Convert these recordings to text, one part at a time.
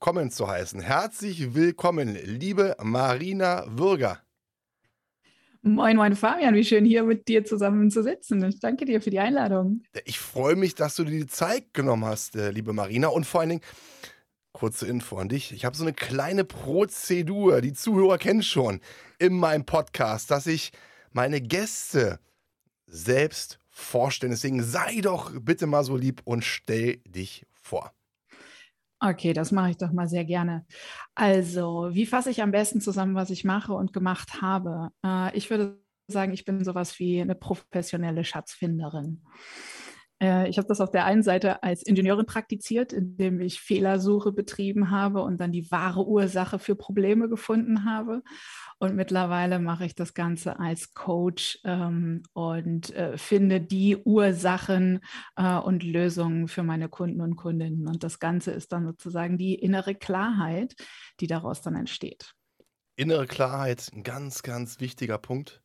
willkommen zu heißen. Herzlich willkommen, liebe Marina Würger. Moin, moin, Fabian, wie schön hier mit dir zusammen zu sitzen. Ich danke dir für die Einladung. Ich freue mich, dass du dir die Zeit genommen hast, äh, liebe Marina. Und vor allen Dingen, kurze Info an dich. Ich habe so eine kleine Prozedur, die Zuhörer kennen schon, in meinem Podcast, dass ich meine Gäste selbst vorstellen. Deswegen sei doch bitte mal so lieb und stell dich vor. Okay, das mache ich doch mal sehr gerne. Also, wie fasse ich am besten zusammen, was ich mache und gemacht habe? Äh, ich würde sagen, ich bin sowas wie eine professionelle Schatzfinderin. Äh, ich habe das auf der einen Seite als Ingenieurin praktiziert, indem ich Fehlersuche betrieben habe und dann die wahre Ursache für Probleme gefunden habe. Und mittlerweile mache ich das Ganze als Coach ähm, und äh, finde die Ursachen äh, und Lösungen für meine Kunden und Kundinnen. Und das Ganze ist dann sozusagen die innere Klarheit, die daraus dann entsteht. Innere Klarheit, ein ganz, ganz wichtiger Punkt.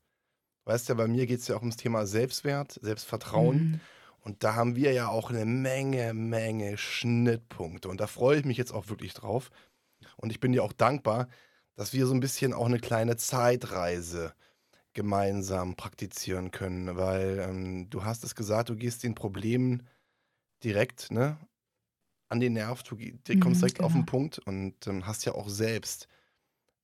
Weißt du, bei mir geht es ja auch ums Thema Selbstwert, Selbstvertrauen. Mhm. Und da haben wir ja auch eine Menge, Menge Schnittpunkte. Und da freue ich mich jetzt auch wirklich drauf. Und ich bin dir auch dankbar, dass wir so ein bisschen auch eine kleine Zeitreise gemeinsam praktizieren können, weil ähm, du hast es gesagt, du gehst den Problemen direkt ne, an den Nerv, du, du kommst mhm, direkt genau. auf den genau. Punkt und ähm, hast ja auch selbst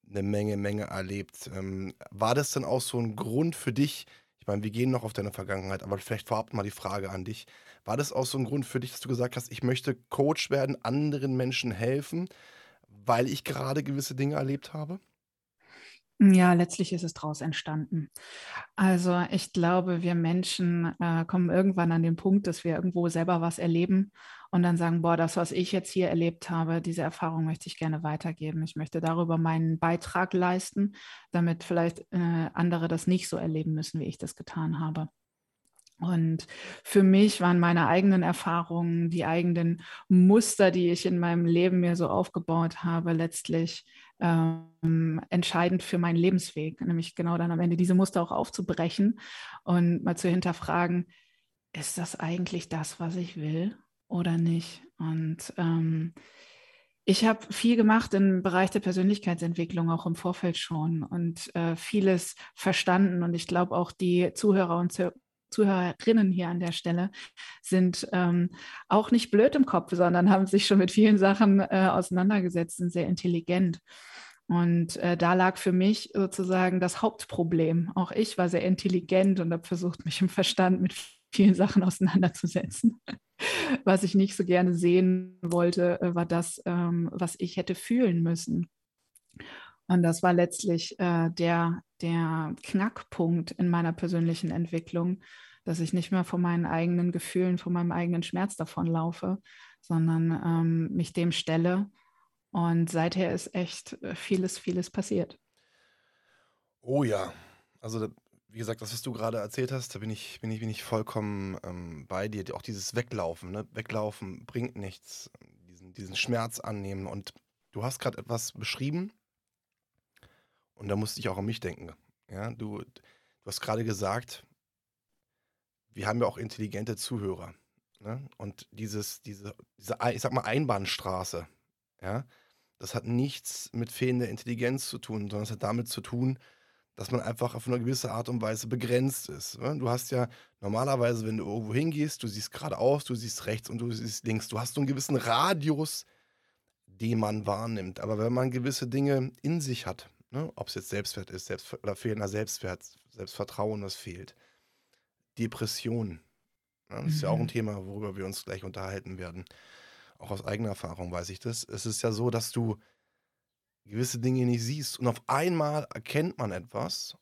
eine Menge, Menge erlebt. Ähm, war das denn auch so ein Grund für dich? Meine, wir gehen noch auf deine Vergangenheit, aber vielleicht vorab mal die Frage an dich. War das auch so ein Grund für dich, dass du gesagt hast, ich möchte Coach werden, anderen Menschen helfen? weil ich gerade gewisse Dinge erlebt habe? Ja, letztlich ist es daraus entstanden. Also ich glaube, wir Menschen äh, kommen irgendwann an den Punkt, dass wir irgendwo selber was erleben und dann sagen, boah, das, was ich jetzt hier erlebt habe, diese Erfahrung möchte ich gerne weitergeben. Ich möchte darüber meinen Beitrag leisten, damit vielleicht äh, andere das nicht so erleben müssen, wie ich das getan habe. Und für mich waren meine eigenen Erfahrungen, die eigenen Muster, die ich in meinem Leben mir so aufgebaut habe, letztlich ähm, entscheidend für meinen Lebensweg. Nämlich genau dann am Ende diese Muster auch aufzubrechen und mal zu hinterfragen, ist das eigentlich das, was ich will oder nicht? Und ähm, ich habe viel gemacht im Bereich der Persönlichkeitsentwicklung, auch im Vorfeld schon und äh, vieles verstanden. Und ich glaube auch die Zuhörer und Zuhörerinnen hier an der Stelle sind ähm, auch nicht blöd im Kopf, sondern haben sich schon mit vielen Sachen äh, auseinandergesetzt und sehr intelligent. Und äh, da lag für mich sozusagen das Hauptproblem. Auch ich war sehr intelligent und habe versucht, mich im Verstand mit vielen Sachen auseinanderzusetzen. Was ich nicht so gerne sehen wollte, äh, war das, ähm, was ich hätte fühlen müssen. Und das war letztlich äh, der, der Knackpunkt in meiner persönlichen Entwicklung, dass ich nicht mehr von meinen eigenen Gefühlen, von meinem eigenen Schmerz davonlaufe, sondern ähm, mich dem stelle. Und seither ist echt äh, vieles, vieles passiert. Oh ja, also wie gesagt, das, was du gerade erzählt hast, da bin ich, bin ich, bin ich vollkommen ähm, bei dir. Auch dieses Weglaufen, ne? Weglaufen bringt nichts, diesen, diesen Schmerz annehmen. Und du hast gerade etwas beschrieben, und da musste ich auch an mich denken. Ja, du, du hast gerade gesagt, wir haben ja auch intelligente Zuhörer. Ne? Und dieses, diese, diese, ich sag mal, Einbahnstraße, ja, das hat nichts mit fehlender Intelligenz zu tun, sondern es hat damit zu tun, dass man einfach auf eine gewisse Art und Weise begrenzt ist. Ne? Du hast ja normalerweise, wenn du irgendwo hingehst, du siehst geradeaus, du siehst rechts und du siehst links. Du hast so einen gewissen Radius, den man wahrnimmt. Aber wenn man gewisse Dinge in sich hat, Ne? Ob es jetzt Selbstwert ist Selbst oder fehlender Selbstwert, Selbstvertrauen, das fehlt. Depression. Ja, das ist ja auch ein mhm. Thema, worüber wir uns gleich unterhalten werden. Auch aus eigener Erfahrung weiß ich das. Es ist ja so, dass du gewisse Dinge nicht siehst und auf einmal erkennt man etwas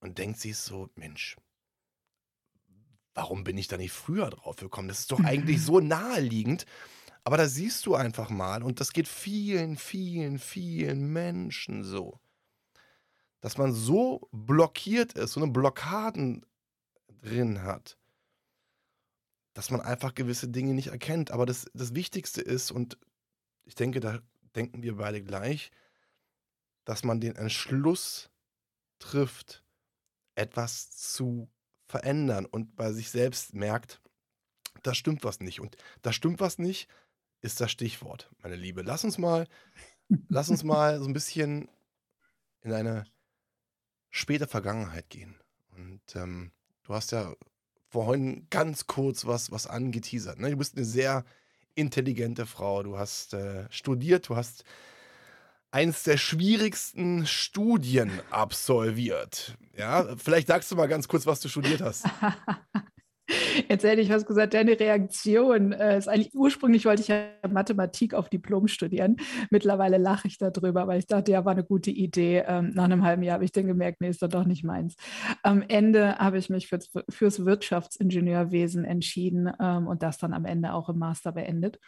und denkt sich so, Mensch, warum bin ich da nicht früher drauf gekommen? Das ist doch eigentlich mhm. so naheliegend, Aber da siehst du einfach mal, und das geht vielen, vielen, vielen Menschen so, dass man so blockiert ist, so eine Blockaden drin hat, dass man einfach gewisse Dinge nicht erkennt. Aber das, das Wichtigste ist, und ich denke, da denken wir beide gleich, dass man den Entschluss trifft, etwas zu verändern und bei sich selbst merkt, da stimmt was nicht. Und da stimmt was nicht, ist das Stichwort, meine Liebe. Lass uns mal, lass uns mal so ein bisschen in eine späte Vergangenheit gehen. Und ähm, du hast ja vorhin ganz kurz was, was angeteasert. Ne? Du bist eine sehr intelligente Frau. Du hast äh, studiert, du hast eins der schwierigsten Studien absolviert. Ja, vielleicht sagst du mal ganz kurz, was du studiert hast. Jetzt hätte ich was gesagt, deine Reaktion äh, ist eigentlich, ursprünglich wollte ich ja Mathematik auf Diplom studieren. Mittlerweile lache ich darüber, weil ich dachte, ja, war eine gute Idee. Ähm, nach einem halben Jahr habe ich dann gemerkt, nee, ist doch nicht meins. Am Ende habe ich mich fürs, fürs Wirtschaftsingenieurwesen entschieden ähm, und das dann am Ende auch im Master beendet.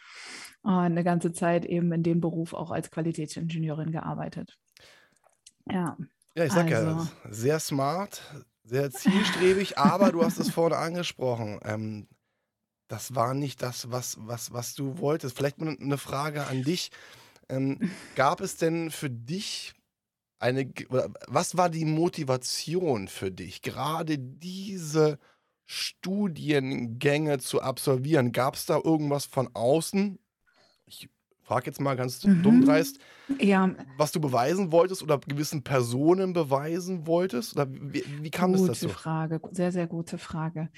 Und eine ganze Zeit eben in dem Beruf auch als Qualitätsingenieurin gearbeitet. Ja. Ja, ich sag also, ja, sehr smart, sehr zielstrebig, aber du hast es vorne angesprochen. Ähm, das war nicht das, was, was, was du wolltest. Vielleicht eine Frage an dich. Ähm, gab es denn für dich eine, was war die Motivation für dich, gerade diese Studiengänge zu absolvieren? Gab es da irgendwas von außen? Ich frage jetzt mal ganz mhm. dumm dreist, ja. was du beweisen wolltest oder gewissen Personen beweisen wolltest? Oder wie, wie kam gute das dazu? Gute Frage, sehr, sehr gute Frage.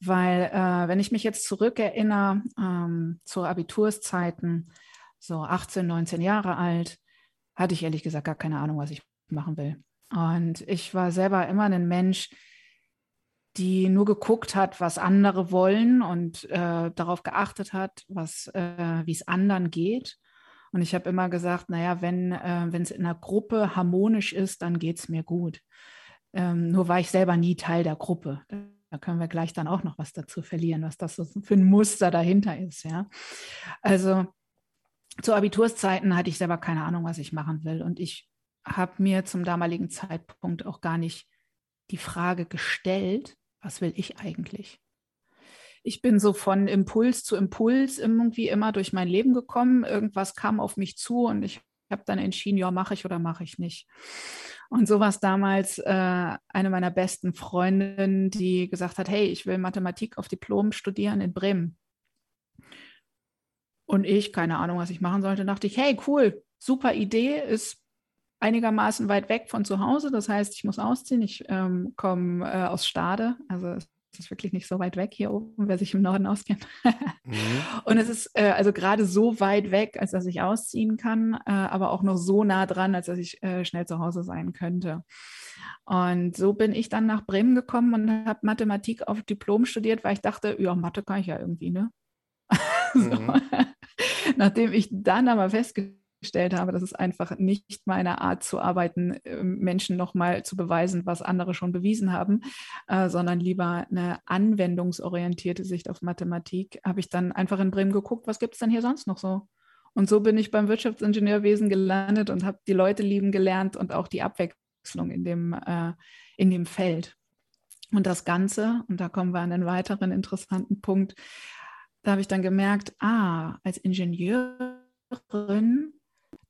Weil, äh, wenn ich mich jetzt zurückerinnere ähm, zu Abiturszeiten, so 18, 19 Jahre alt, hatte ich ehrlich gesagt gar keine Ahnung, was ich machen will. Und ich war selber immer ein Mensch, die nur geguckt hat, was andere wollen und äh, darauf geachtet hat, was, äh, wie es anderen geht. Und ich habe immer gesagt, naja, wenn äh, es in einer Gruppe harmonisch ist, dann geht es mir gut. Ähm, nur war ich selber nie Teil der Gruppe. Da können wir gleich dann auch noch was dazu verlieren, was das so für ein Muster dahinter ist. Ja? Also zu Abiturszeiten hatte ich selber keine Ahnung, was ich machen will. Und ich habe mir zum damaligen Zeitpunkt auch gar nicht die Frage gestellt, was will ich eigentlich? ich bin so von Impuls zu Impuls irgendwie immer durch mein Leben gekommen. Irgendwas kam auf mich zu und ich habe dann entschieden, ja, mache ich oder mache ich nicht. Und so war es damals äh, eine meiner besten Freundinnen, die gesagt hat, hey, ich will Mathematik auf Diplom studieren in Bremen. Und ich, keine Ahnung, was ich machen sollte, dachte ich, hey, cool, super Idee, ist einigermaßen weit weg von zu Hause. Das heißt, ich muss ausziehen. Ich ähm, komme äh, aus Stade, also das ist wirklich nicht so weit weg hier oben, wer sich im Norden auskennt. mhm. Und es ist äh, also gerade so weit weg, als dass ich ausziehen kann, äh, aber auch noch so nah dran, als dass ich äh, schnell zu Hause sein könnte. Und so bin ich dann nach Bremen gekommen und habe Mathematik auf Diplom studiert, weil ich dachte, ja, Mathe kann ich ja irgendwie, ne? so. mhm. Nachdem ich dann aber festgestellt festgestellt habe, dass es einfach nicht meine Art zu arbeiten, ähm, Menschen nochmal zu beweisen, was andere schon bewiesen haben, äh, sondern lieber eine anwendungsorientierte Sicht auf Mathematik, habe ich dann einfach in Bremen geguckt, was gibt es denn hier sonst noch so? Und so bin ich beim Wirtschaftsingenieurwesen gelandet und habe die Leute lieben gelernt und auch die Abwechslung in dem, äh, in dem Feld. Und das Ganze, und da kommen wir an einen weiteren interessanten Punkt, da habe ich dann gemerkt, ah, als Ingenieurin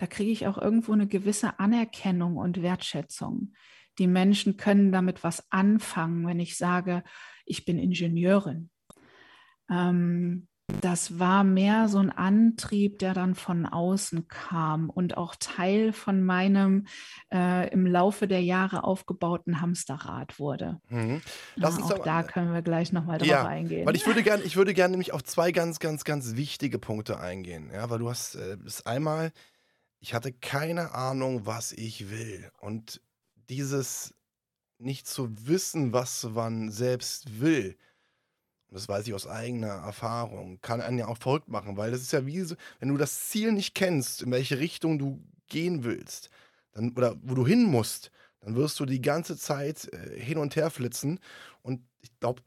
da kriege ich auch irgendwo eine gewisse Anerkennung und Wertschätzung. Die Menschen können damit was anfangen, wenn ich sage, ich bin Ingenieurin. Ähm, das war mehr so ein Antrieb, der dann von außen kam und auch Teil von meinem äh, im Laufe der Jahre aufgebauten Hamsterrad wurde. Mhm. Lass uns auch aber, da können wir gleich nochmal drauf ja, eingehen. Weil ich würde gerne, ich würde gerne nämlich auf zwei ganz, ganz, ganz wichtige Punkte eingehen. Ja, weil du hast äh, einmal ich hatte keine Ahnung, was ich will. Und dieses nicht zu wissen, was man selbst will, das weiß ich aus eigener Erfahrung, kann einen ja auch verrückt machen, weil das ist ja wie so, wenn du das Ziel nicht kennst, in welche Richtung du gehen willst, dann, oder wo du hin musst, dann wirst du die ganze Zeit äh, hin und her flitzen. Und ich glaube,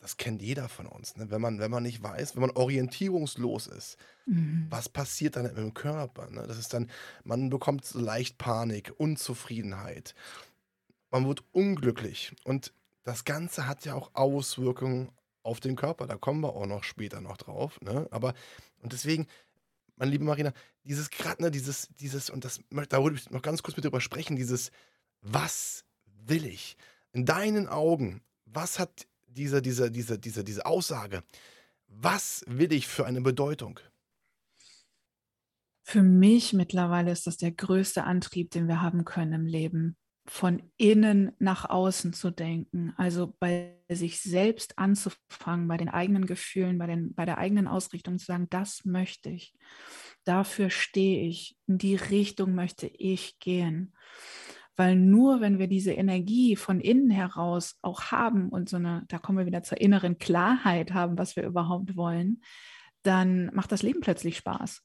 das kennt jeder von uns. Ne? Wenn, man, wenn man nicht weiß, wenn man orientierungslos ist, mhm. was passiert dann im Körper? Ne? Das ist dann, man bekommt so leicht Panik, Unzufriedenheit. Man wird unglücklich. Und das Ganze hat ja auch Auswirkungen auf den Körper. Da kommen wir auch noch später noch drauf. Ne? Aber, und deswegen, meine liebe Marina, dieses gerade, ne, dieses, dieses, und das, da würde ich noch ganz kurz mit drüber sprechen, dieses, was will ich? In deinen Augen, was hat diese, diese, diese, diese, diese Aussage, was will ich für eine Bedeutung? Für mich mittlerweile ist das der größte Antrieb, den wir haben können im Leben, von innen nach außen zu denken, also bei sich selbst anzufangen, bei den eigenen Gefühlen, bei, den, bei der eigenen Ausrichtung zu sagen, das möchte ich, dafür stehe ich, in die Richtung möchte ich gehen. Weil nur wenn wir diese Energie von innen heraus auch haben und so eine, da kommen wir wieder zur inneren Klarheit haben, was wir überhaupt wollen, dann macht das Leben plötzlich Spaß.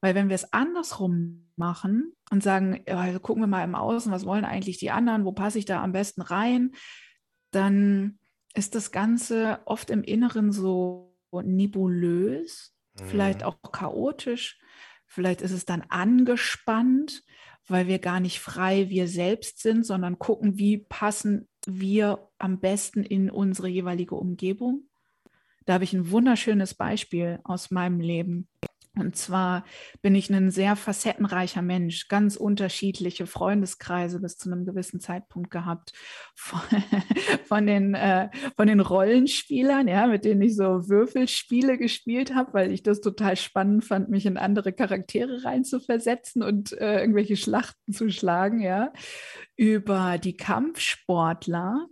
Weil wenn wir es andersrum machen und sagen, also gucken wir mal im Außen, was wollen eigentlich die anderen, wo passe ich da am besten rein, dann ist das Ganze oft im Inneren so nebulös, mhm. vielleicht auch chaotisch, vielleicht ist es dann angespannt weil wir gar nicht frei wir selbst sind, sondern gucken, wie passen wir am besten in unsere jeweilige Umgebung. Da habe ich ein wunderschönes Beispiel aus meinem Leben. Und zwar bin ich ein sehr facettenreicher Mensch, ganz unterschiedliche Freundeskreise bis zu einem gewissen Zeitpunkt gehabt. Von, von den, äh, von den Rollenspielern, ja, mit denen ich so Würfelspiele gespielt habe, weil ich das total spannend fand, mich in andere Charaktere reinzuversetzen und äh, irgendwelche Schlachten zu schlagen, ja, über die Kampfsportler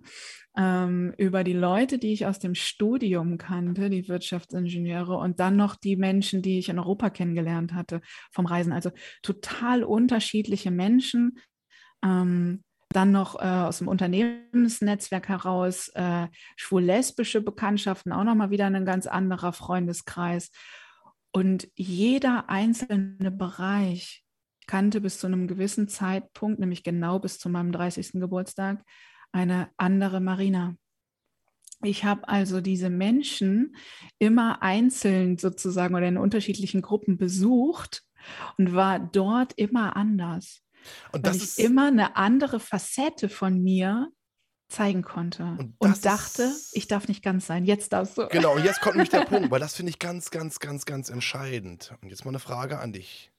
ähm, über die Leute, die ich aus dem Studium kannte, die Wirtschaftsingenieure und dann noch die Menschen, die ich in Europa kennengelernt hatte vom Reisen. Also total unterschiedliche Menschen. Ähm, dann noch äh, aus dem Unternehmensnetzwerk heraus äh, schwul-lesbische Bekanntschaften, auch nochmal wieder ein ganz anderer Freundeskreis. Und jeder einzelne Bereich kannte bis zu einem gewissen Zeitpunkt, nämlich genau bis zu meinem 30. Geburtstag, eine andere Marina. Ich habe also diese Menschen immer einzeln sozusagen oder in unterschiedlichen Gruppen besucht und war dort immer anders. Und das ist immer eine andere Facette von mir zeigen konnte und, und dachte, ist, ich darf nicht ganz sein. Jetzt darfst du. Genau, und jetzt kommt nämlich der Punkt, weil das finde ich ganz, ganz, ganz, ganz entscheidend. Und jetzt mal eine Frage an dich.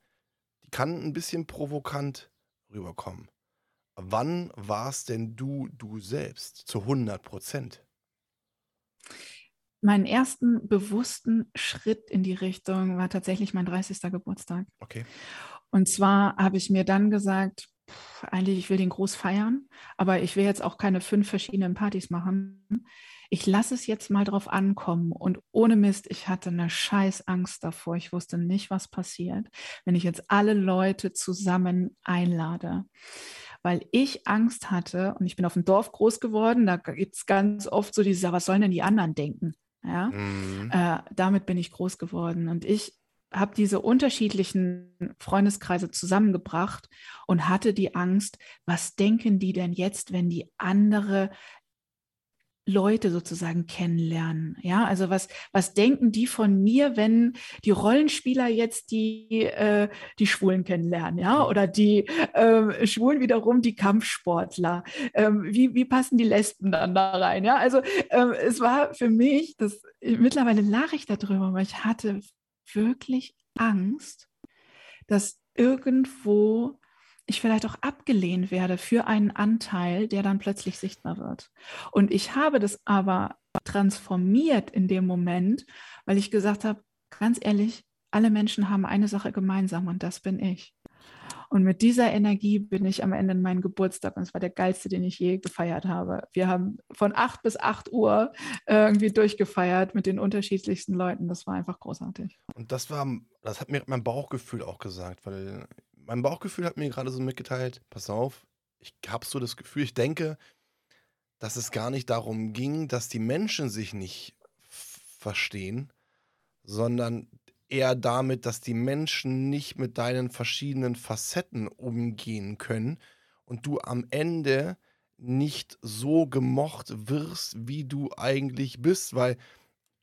Die kann ein bisschen provokant rüberkommen. Wann warst denn du du selbst zu 100 Prozent? Meinen ersten bewussten Schritt in die Richtung war tatsächlich mein 30. Geburtstag. Okay. Und zwar habe ich mir dann gesagt, pff, eigentlich, ich will den groß feiern, aber ich will jetzt auch keine fünf verschiedenen Partys machen. Ich lasse es jetzt mal drauf ankommen. Und ohne Mist, ich hatte eine scheiß Angst davor. Ich wusste nicht, was passiert, wenn ich jetzt alle Leute zusammen einlade weil ich Angst hatte und ich bin auf dem Dorf groß geworden, da gibt es ganz oft so diese, was sollen denn die anderen denken? Ja? Mhm. Äh, damit bin ich groß geworden und ich habe diese unterschiedlichen Freundeskreise zusammengebracht und hatte die Angst, was denken die denn jetzt, wenn die andere Leute sozusagen kennenlernen. Ja, also was, was denken die von mir, wenn die Rollenspieler jetzt die, äh, die Schwulen kennenlernen, ja, oder die äh, Schwulen wiederum die Kampfsportler. Ähm, wie, wie passen die Lesben dann da rein? Ja, also ähm, es war für mich, das, mittlerweile lache ich darüber, weil ich hatte wirklich Angst, dass irgendwo ich vielleicht auch abgelehnt werde für einen Anteil, der dann plötzlich sichtbar wird. Und ich habe das aber transformiert in dem Moment, weil ich gesagt habe, ganz ehrlich, alle Menschen haben eine Sache gemeinsam und das bin ich. Und mit dieser Energie bin ich am Ende in meinen Geburtstag und es war der geilste, den ich je gefeiert habe. Wir haben von 8 bis 8 Uhr irgendwie durchgefeiert mit den unterschiedlichsten Leuten. Das war einfach großartig. Und das war, das hat mir mein Bauchgefühl auch gesagt, weil mein Bauchgefühl hat mir gerade so mitgeteilt, pass auf, ich habe so das Gefühl, ich denke, dass es gar nicht darum ging, dass die Menschen sich nicht verstehen, sondern eher damit, dass die Menschen nicht mit deinen verschiedenen Facetten umgehen können und du am Ende nicht so gemocht wirst, wie du eigentlich bist, weil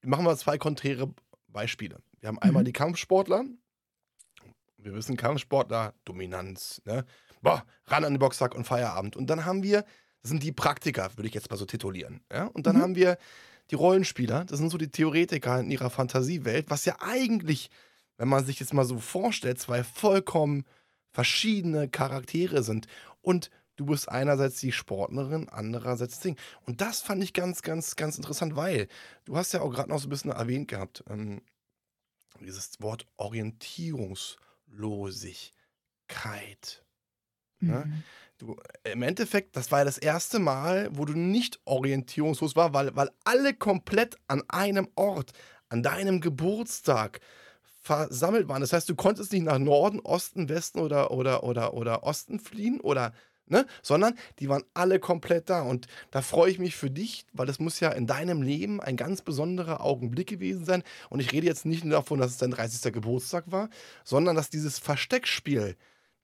machen wir zwei konträre Beispiele. Wir haben einmal Mhm. die Kampfsportler. Wir wissen, Kampfsportler, Dominanz, ne? Boah, ran an den Boxsack und Feierabend. Und dann haben wir, das sind die Praktiker, würde ich jetzt mal so titulieren. Ja? Und dann Mhm. haben wir die Rollenspieler, das sind so die Theoretiker in ihrer Fantasiewelt, was ja eigentlich, wenn man sich jetzt mal so vorstellt, zwei vollkommen verschiedene Charaktere sind. Und du bist einerseits die Sportlerin, andererseits das Ding. Und das fand ich ganz, ganz, ganz interessant, weil du hast ja auch gerade noch so ein bisschen erwähnt gehabt, ähm, dieses Wort Orientierungslosigkeit. Ne? Mhm. Du, Im Endeffekt, das war ja das erste Mal, wo du nicht orientierungslos war, weil, weil alle komplett an einem Ort, an deinem Geburtstag versammelt waren. Das heißt, du konntest nicht nach Norden, Osten, Westen oder, oder, oder, oder Osten fliehen oder, ne, sondern die waren alle komplett da. Und da freue ich mich für dich, weil das muss ja in deinem Leben ein ganz besonderer Augenblick gewesen sein. Und ich rede jetzt nicht nur davon, dass es dein 30. Geburtstag war, sondern dass dieses Versteckspiel,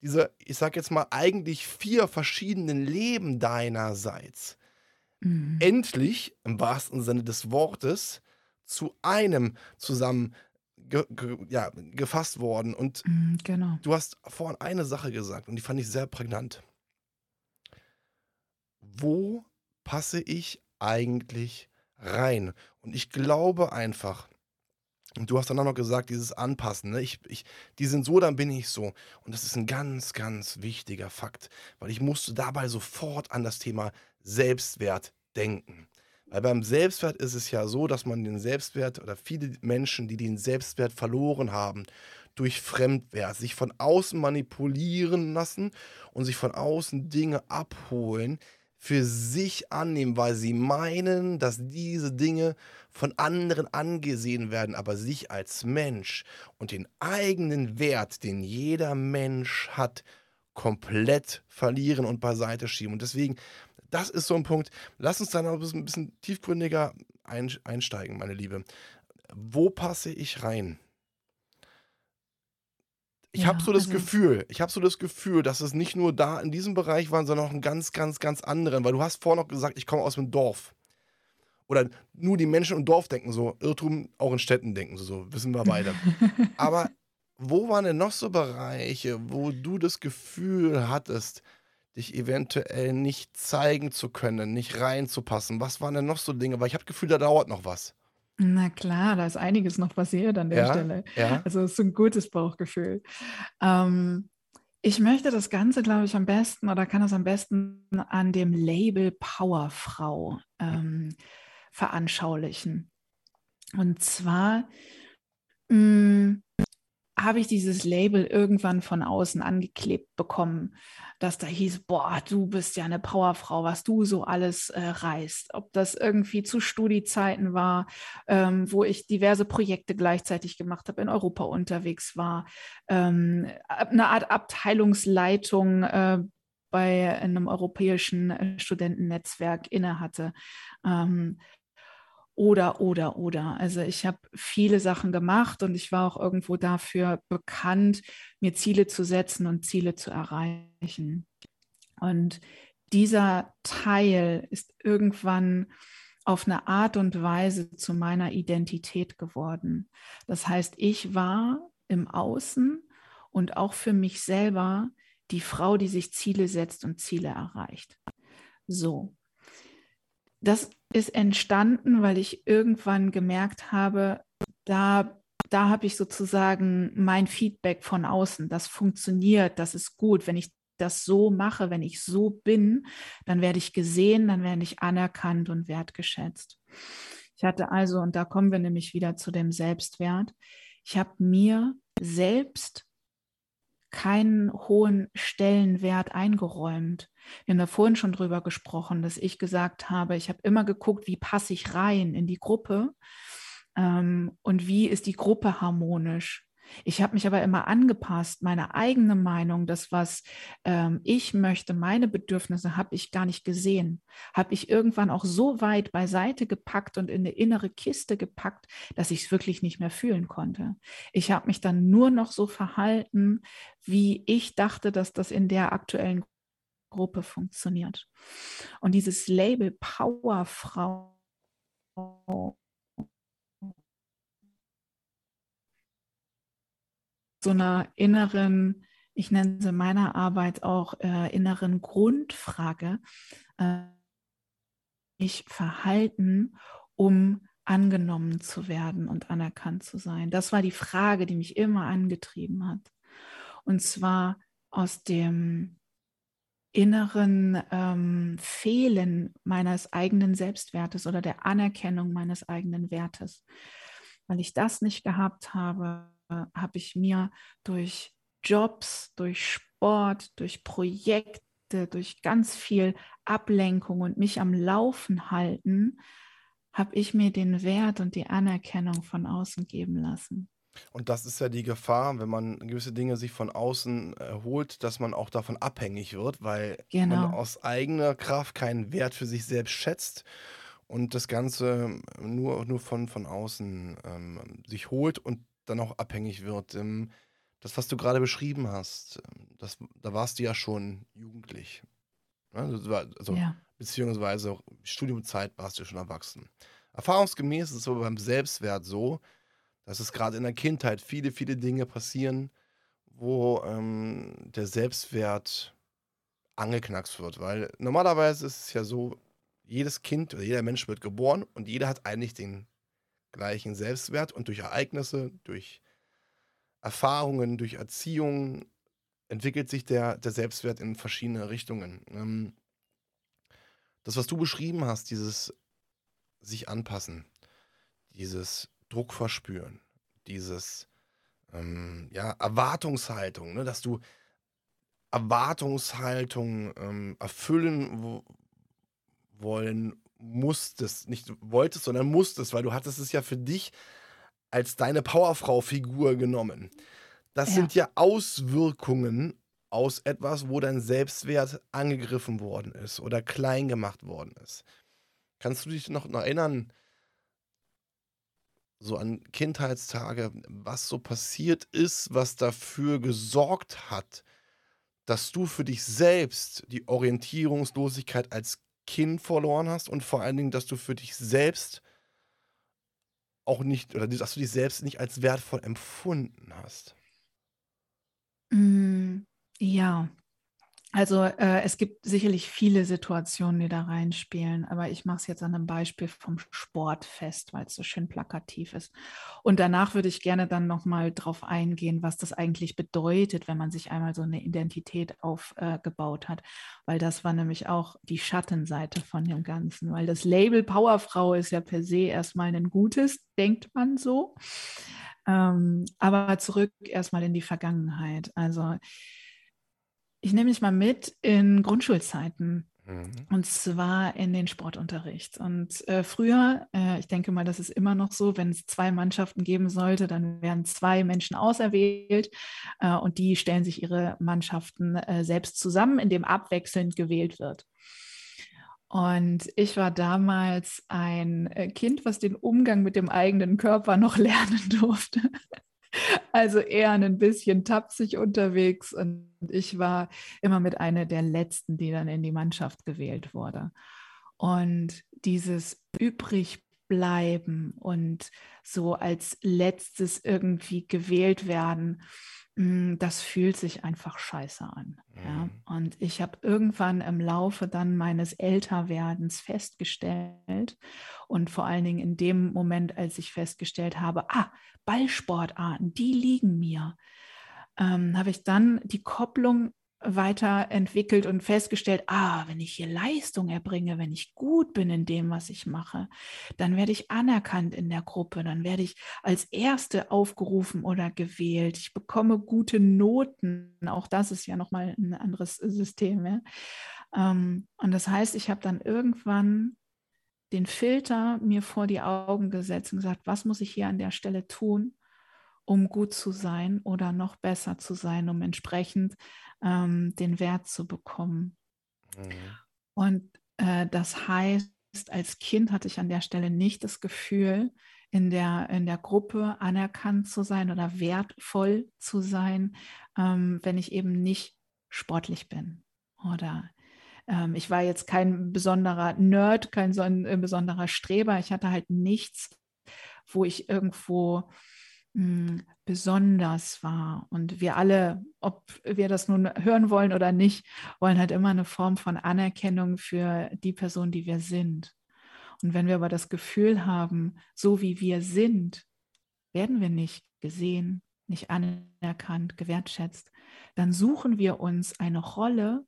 diese, ich sag jetzt mal, eigentlich vier verschiedenen Leben deinerseits Mhm. endlich, im wahrsten Sinne des Wortes, zu einem zusammen ge ge ja, gefasst worden. Und Mhm, Genau. du hast vorhin eine Sache gesagt und die fand ich sehr prägnant. Wo passe ich eigentlich rein? Und ich glaube einfach, und du hast dann auch noch gesagt, dieses Anpassen, ne? ich, ich, die sind so, dann bin ich so. Und das ist ein ganz, ganz wichtiger Fakt, weil ich musste dabei sofort an das Thema Selbstwert denken. Weil beim Selbstwert ist es ja so, dass man den Selbstwert oder viele Menschen, die den Selbstwert verloren haben, durch Fremdwert, sich von außen manipulieren lassen und sich von außen Dinge abholen, für sich annehmen, weil sie meinen, dass diese Dinge von anderen angesehen werden, aber sich als Mensch und den eigenen Wert, den jeder Mensch hat, komplett verlieren und beiseite schieben. Und deswegen, das ist so ein Punkt. Lass uns da noch ein bisschen, tiefgründiger ein, einsteigen, meine Liebe. Wo passe ich rein? Ich Ja, habe so das also- Gefühl, ich habe so das Gefühl, dass es nicht nur da in diesem Bereich war, sondern auch einen ganz, ganz, ganz anderen. Weil du hast vorhin noch gesagt, ich komme aus dem Dorf. Oder nur die Menschen im Dorf denken so, Irrtum auch in Städten denken so, so wissen wir beide. Aber wo waren denn noch so Bereiche, wo du das Gefühl hattest, dich eventuell nicht zeigen zu können, nicht reinzupassen? Was waren denn noch so Dinge? Weil ich habe das Gefühl, da dauert noch was. Na klar, da ist einiges noch passiert an der Ja, Stelle. ja. Also es ist ein gutes Bauchgefühl. Ähm, ich möchte das Ganze, glaube ich, am besten oder kann es am besten an dem Label Powerfrau ähm, veranschaulichen. Und zwar mh, habe ich dieses Label irgendwann von außen angeklebt bekommen, dass da hieß, boah, du bist ja eine Powerfrau, was du so alles äh, reißt. Ob das irgendwie zu Studiezeiten war, ähm, wo ich diverse Projekte gleichzeitig gemacht habe, in Europa unterwegs war, ähm, eine Art Abteilungsleitung äh, bei einem europäischen äh, Studentennetzwerk innehatte. Ähm, oder, oder, oder. Also ich habe viele Sachen gemacht und ich war auch irgendwo dafür bekannt, mir Ziele zu setzen und Ziele zu erreichen. Und dieser Teil ist irgendwann auf eine Art und Weise zu meiner Identität geworden. Das heißt, ich war im Außen und auch für mich selber die Frau, die sich Ziele setzt und Ziele erreicht. So. Das ist entstanden, weil ich irgendwann gemerkt habe, da, da habe ich sozusagen mein Feedback von außen. Das funktioniert, das ist gut. Wenn ich das so mache, wenn ich so bin, dann werde ich gesehen, dann werde ich anerkannt und wertgeschätzt. Ich hatte also, und da kommen wir nämlich wieder zu dem Selbstwert, ich habe mir selbst keinen hohen Stellenwert eingeräumt. Wir haben da vorhin schon drüber gesprochen, dass ich gesagt habe, ich habe immer geguckt, wie passe ich rein in die Gruppe ähm, und wie ist die Gruppe harmonisch. Ich habe mich aber immer angepasst, meine eigene Meinung, das, was ähm, ich möchte, meine Bedürfnisse habe ich gar nicht gesehen. Habe ich irgendwann auch so weit beiseite gepackt und in eine innere Kiste gepackt, dass ich es wirklich nicht mehr fühlen konnte. Ich habe mich dann nur noch so verhalten, wie ich dachte, dass das in der aktuellen Gruppe funktioniert. Und dieses Label Powerfrau so einer inneren, ich nenne sie meiner Arbeit auch äh, inneren Grundfrage, äh, ich verhalten, um angenommen zu werden und anerkannt zu sein? Das war die Frage, die mich immer angetrieben hat. Und zwar aus dem inneren ähm, Fehlen meines eigenen Selbstwertes oder der Anerkennung meines eigenen Wertes. Weil ich das nicht gehabt habe, habe ich mir durch Jobs, durch Sport, durch Projekte, durch ganz viel Ablenkung und mich am Laufen halten, habe ich mir den Wert und die Anerkennung von außen geben lassen. Und das ist ja die Gefahr, wenn man gewisse Dinge sich von außen erholt, dass man auch davon abhängig wird, weil genau. man aus eigener Kraft keinen Wert für sich selbst schätzt und das Ganze nur, nur von, von außen ähm, sich holt und dann auch abhängig wird. Ähm, das, was du gerade beschrieben hast, ähm, das, da warst du ja schon jugendlich. Ne? Also, ja. Beziehungsweise Studiumzeit warst du schon erwachsen. Erfahrungsgemäß ist es aber beim Selbstwert so, dass es gerade in der Kindheit viele, viele Dinge passieren, wo ähm, der Selbstwert angeknackst wird. Weil normalerweise ist es ja so, jedes Kind oder jeder Mensch wird geboren und jeder hat eigentlich den gleichen Selbstwert und durch Ereignisse, durch Erfahrungen, durch Erziehung entwickelt sich der, der Selbstwert in verschiedene Richtungen. Ähm, das, was du beschrieben hast, dieses sich anpassen, dieses Druck verspüren, dieses ähm, ja, Erwartungshaltung, ne, dass du Erwartungshaltung ähm, erfüllen wo, wollen musstest, nicht wolltest, sondern musstest, weil du hattest es ja für dich als deine Powerfrau-Figur genommen. Das ja. sind ja Auswirkungen aus etwas, wo dein Selbstwert angegriffen worden ist oder klein gemacht worden ist. Kannst du dich noch erinnern, so an Kindheitstage, was so passiert ist, was dafür gesorgt hat, dass du für dich selbst die Orientierungslosigkeit als Kind verloren hast und vor allen Dingen, dass du für dich selbst auch nicht, oder dass du dich selbst nicht als wertvoll empfunden hast. Mm, ja, also äh, es gibt sicherlich viele Situationen, die da reinspielen, aber ich mache es jetzt an einem Beispiel vom Sport fest, weil es so schön plakativ ist. Und danach würde ich gerne dann nochmal drauf eingehen, was das eigentlich bedeutet, wenn man sich einmal so eine Identität aufgebaut äh, hat, weil das war nämlich auch die Schattenseite von dem Ganzen, weil das Label Powerfrau ist ja per se erstmal ein gutes, denkt man so. Ähm, aber zurück erstmal in die Vergangenheit. Also ich nehme mich mal mit in Grundschulzeiten. Mhm. Und zwar in den Sportunterricht. Und äh, früher, äh, ich denke mal, das ist immer noch so, wenn es zwei Mannschaften geben sollte, dann werden zwei Menschen auserwählt äh, und die stellen sich ihre Mannschaften äh, selbst zusammen, indem abwechselnd gewählt wird. Und ich war damals ein äh, Kind, was den Umgang mit dem eigenen Körper noch lernen durfte. Also eher ein bisschen tapsig unterwegs und ich war immer mit einer der letzten, die dann in die Mannschaft gewählt wurde. Und dieses übrigbleiben und so als letztes irgendwie gewählt werden, das fühlt sich einfach scheiße an. Mhm. Ja? Und ich habe irgendwann im Laufe dann meines Älterwerdens festgestellt und vor allen Dingen in dem Moment, als ich festgestellt habe, ah, Ballsportarten, die liegen mir, ähm, habe ich dann die Kopplung weiterentwickelt und festgestellt, ah, wenn ich hier Leistung erbringe, wenn ich gut bin in dem, was ich mache, dann werde ich anerkannt in der Gruppe, dann werde ich als Erste aufgerufen oder gewählt, ich bekomme gute Noten, auch das ist ja nochmal ein anderes System. Ja? Ähm, und das heißt, ich habe dann irgendwann den Filter mir vor die Augen gesetzt und gesagt, was muss ich hier an der Stelle tun, um gut zu sein oder noch besser zu sein, um entsprechend ähm, den Wert zu bekommen. Mhm. Und äh, das heißt, als Kind hatte ich an der Stelle nicht das Gefühl, in der, in der Gruppe anerkannt zu sein oder wertvoll zu sein, ähm, wenn ich eben nicht sportlich bin oder ähm, ich war jetzt kein besonderer Nerd, kein so äh, besonderer Streber. Ich hatte halt nichts, wo ich irgendwo besonders war. Und wir alle, ob wir das nun hören wollen oder nicht, wollen halt immer eine Form von Anerkennung für die Person, die wir sind. Und wenn wir aber das Gefühl haben, so wie wir sind, werden wir nicht gesehen, nicht anerkannt, gewertschätzt, dann suchen wir uns eine Rolle,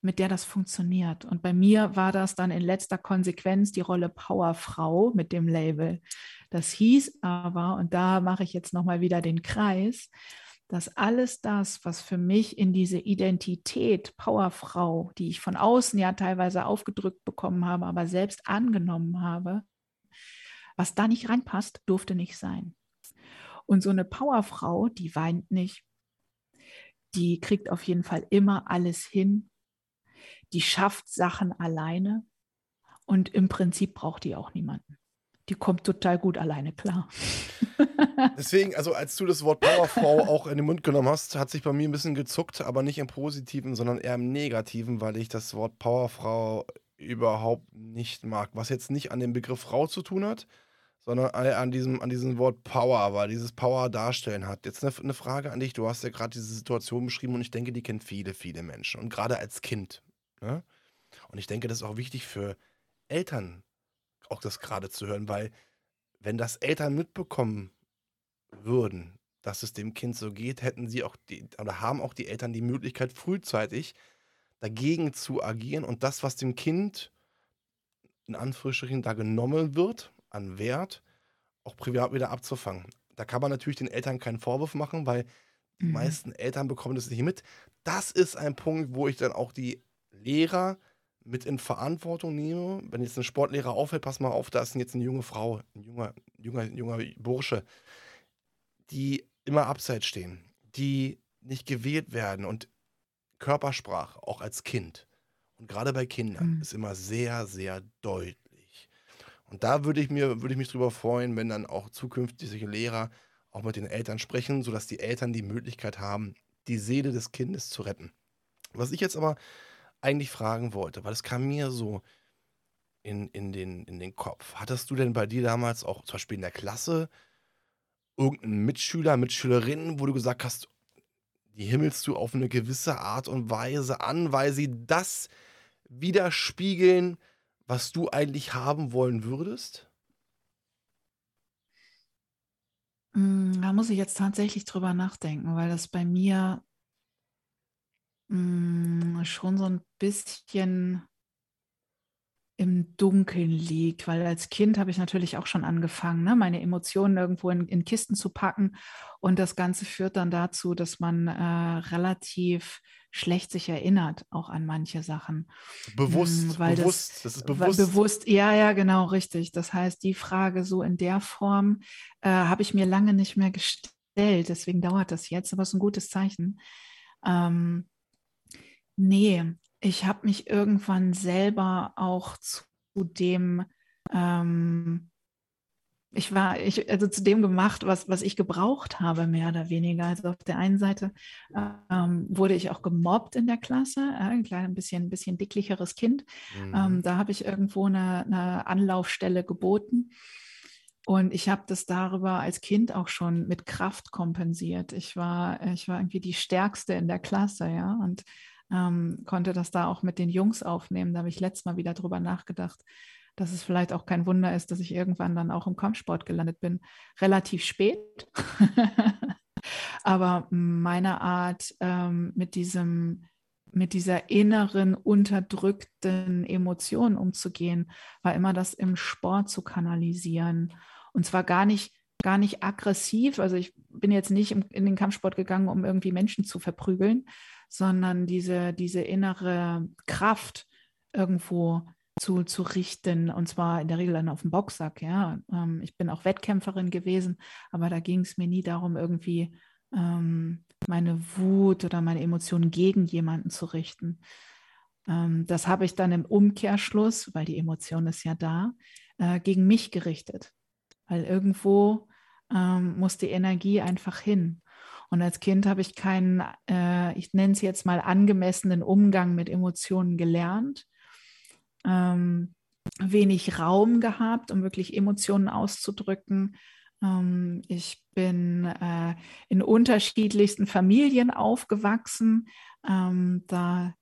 mit der das funktioniert. Und bei mir war das dann in letzter Konsequenz die Rolle Powerfrau mit dem Label. Das hieß aber, und da mache ich jetzt nochmal wieder den Kreis, dass alles das, was für mich in diese Identität Powerfrau, die ich von außen ja teilweise aufgedrückt bekommen habe, aber selbst angenommen habe, was da nicht reinpasst, durfte nicht sein. Und so eine Powerfrau, die weint nicht, die kriegt auf jeden Fall immer alles hin, die schafft Sachen alleine und im Prinzip braucht die auch niemanden die kommt total gut alleine klar. Deswegen, also als du das Wort Powerfrau auch in den Mund genommen hast, hat sich bei mir ein bisschen gezuckt, aber nicht im Positiven, sondern eher im Negativen, weil ich das Wort Powerfrau überhaupt nicht mag. Was jetzt nicht an dem Begriff Frau zu tun hat, sondern an diesem, an diesem Wort Power, weil dieses Power darstellen hat. Jetzt eine, eine Frage an dich. Du hast ja gerade diese Situation beschrieben und ich denke, die kennen viele, viele Menschen. Und gerade als Kind. Ne? Und ich denke, das ist auch wichtig für Eltern, auch das gerade zu hören, weil wenn das Eltern mitbekommen würden, dass es dem Kind so geht, hätten sie auch die, oder haben auch die Eltern die Möglichkeit, frühzeitig dagegen zu agieren und das, was dem Kind in Anführungsstrichen da genommen wird, an Wert, auch privat wieder abzufangen. Da kann man natürlich den Eltern keinen Vorwurf machen, weil die mhm. meisten Eltern bekommen das nicht mit. Das ist ein Punkt, wo ich dann auch die Lehrer mit in Verantwortung nehme, wenn jetzt ein Sportlehrer auffällt, pass mal auf, da ist jetzt eine junge Frau, ein junger, junger, junger Bursche, die immer abseits stehen, die nicht gewählt werden und Körpersprache, auch als Kind. Und gerade bei Kindern mhm. ist immer sehr, sehr deutlich. Und da würde ich, mir, würde ich mich drüber freuen, wenn dann auch zukünftige Lehrer auch mit den Eltern sprechen, sodass die Eltern die Möglichkeit haben, die Seele des Kindes zu retten. Was ich jetzt aber eigentlich fragen wollte, weil es kam mir so in, in, den, in den Kopf. Hattest du denn bei dir damals auch zum Beispiel in der Klasse irgendeinen Mitschüler, Mitschülerin, wo du gesagt hast, die himmelst du auf eine gewisse Art und Weise an, weil sie das widerspiegeln, was du eigentlich haben wollen würdest? Hm, da muss ich jetzt tatsächlich drüber nachdenken, weil das bei mir mh, hm, schon so ein bisschen im Dunkeln liegt, weil als Kind habe ich natürlich auch schon angefangen, ne, meine Emotionen irgendwo in, in, Kisten zu packen und das Ganze führt dann dazu, dass man äh, relativ schlecht sich erinnert, auch an manche Sachen. Bewusst, hm, weil bewusst, das, das ist bewusst. Bewusst, ja, ja, genau, richtig. Das heißt, die Frage so in der Form äh, habe ich mir lange nicht mehr gestellt, deswegen dauert das jetzt, aber es ist ein gutes Zeichen. Ähm, Nee, ich habe mich irgendwann selber auch zu dem, ähm, ich war, ich, also zu dem gemacht, was, was ich gebraucht habe, mehr oder weniger. Also auf der einen Seite ähm, wurde ich auch gemobbt in der Klasse, äh, ein kleines bisschen, ein bisschen dicklicheres Kind. Ähm, mhm. Ähm, da habe ich irgendwo eine, eine Anlaufstelle geboten. Und ich habe das darüber als Kind auch schon mit Kraft kompensiert. Ich war, ich war irgendwie die Stärkste in der Klasse, ja. Und ähm, konnte das da auch mit den Jungs aufnehmen. Da habe ich letztes Mal wieder drüber nachgedacht, dass es vielleicht auch kein Wunder ist, dass ich irgendwann dann auch im Kampfsport gelandet bin. Relativ spät. Aber meine Art ähm, mit diesem mit dieser inneren unterdrückten Emotion umzugehen, war immer das im Sport zu kanalisieren. Und zwar gar nicht, gar nicht aggressiv. Also ich bin jetzt nicht in den Kampfsport gegangen, um irgendwie Menschen zu verprügeln, sondern diese, diese innere Kraft irgendwo zu, zu richten und zwar in der Regel dann auf dem Boxsack. Ja. Ähm, ich bin auch Wettkämpferin gewesen, aber da ging es mir nie darum, irgendwie ähm, meine Wut oder meine Emotionen gegen jemanden zu richten. Ähm, das habe ich dann im Umkehrschluss, weil die Emotion ist ja da, äh, gegen mich gerichtet. Weil irgendwo ähm, muss die Energie einfach hin. Und als Kind habe ich keinen, äh, ich nenne es jetzt mal angemessenen Umgang mit Emotionen gelernt. Ähm, wenig Raum gehabt, um wirklich Emotionen auszudrücken. Ähm, ich bin äh, in unterschiedlichsten Familien aufgewachsen. Ähm, da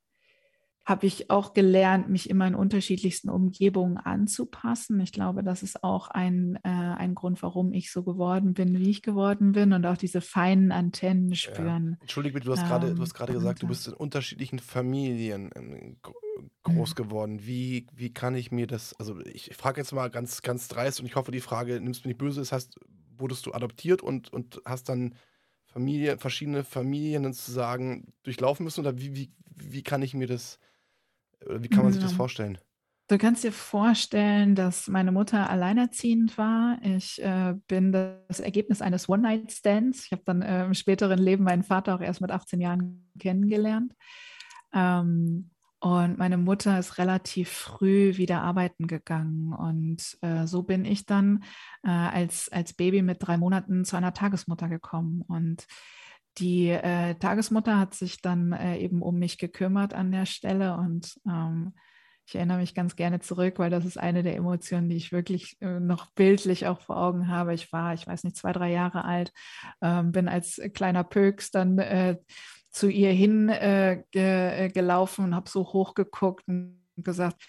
habe ich auch gelernt, mich immer in unterschiedlichsten Umgebungen anzupassen. Ich glaube, das ist auch ein, äh, ein Grund, warum ich so geworden bin, wie ich geworden bin und auch diese feinen Antennen spüren. Ja. Entschuldige bitte, du hast gerade, du hast gerade gesagt, du bist in unterschiedlichen Familien ähm, groß mhm. geworden. Wie, wie kann ich mir das, also ich, frage jetzt mal ganz, ganz dreist und ich hoffe, die Frage nimmst du nicht böse. Das heißt, wurdest du adoptiert und, und hast dann Familie, verschiedene Familien sozusagen durchlaufen müssen? Oder wie, wie, wie kann ich mir das wie kann man sich das vorstellen? Du kannst dir vorstellen, dass meine Mutter alleinerziehend war. Ich äh, bin das Ergebnis eines One-Night-Stands. Ich habe dann äh, im späteren Leben meinen Vater auch erst mit 18 Jahren kennengelernt. Ähm, und meine Mutter ist relativ früh wieder arbeiten gegangen. Und äh, so bin ich dann äh, als, als Baby mit drei Monaten zu einer Tagesmutter gekommen. Und die äh, Tagesmutter hat sich dann äh, eben um mich gekümmert an der Stelle und ähm, ich erinnere mich ganz gerne zurück, weil das ist eine der Emotionen, die ich wirklich äh, noch bildlich auch vor Augen habe. Ich war, ich weiß nicht, zwei, drei Jahre alt, ähm, bin als kleiner Pöks dann äh, zu ihr hin äh, ge äh, gelaufen und habe so hochgeguckt und gesagt,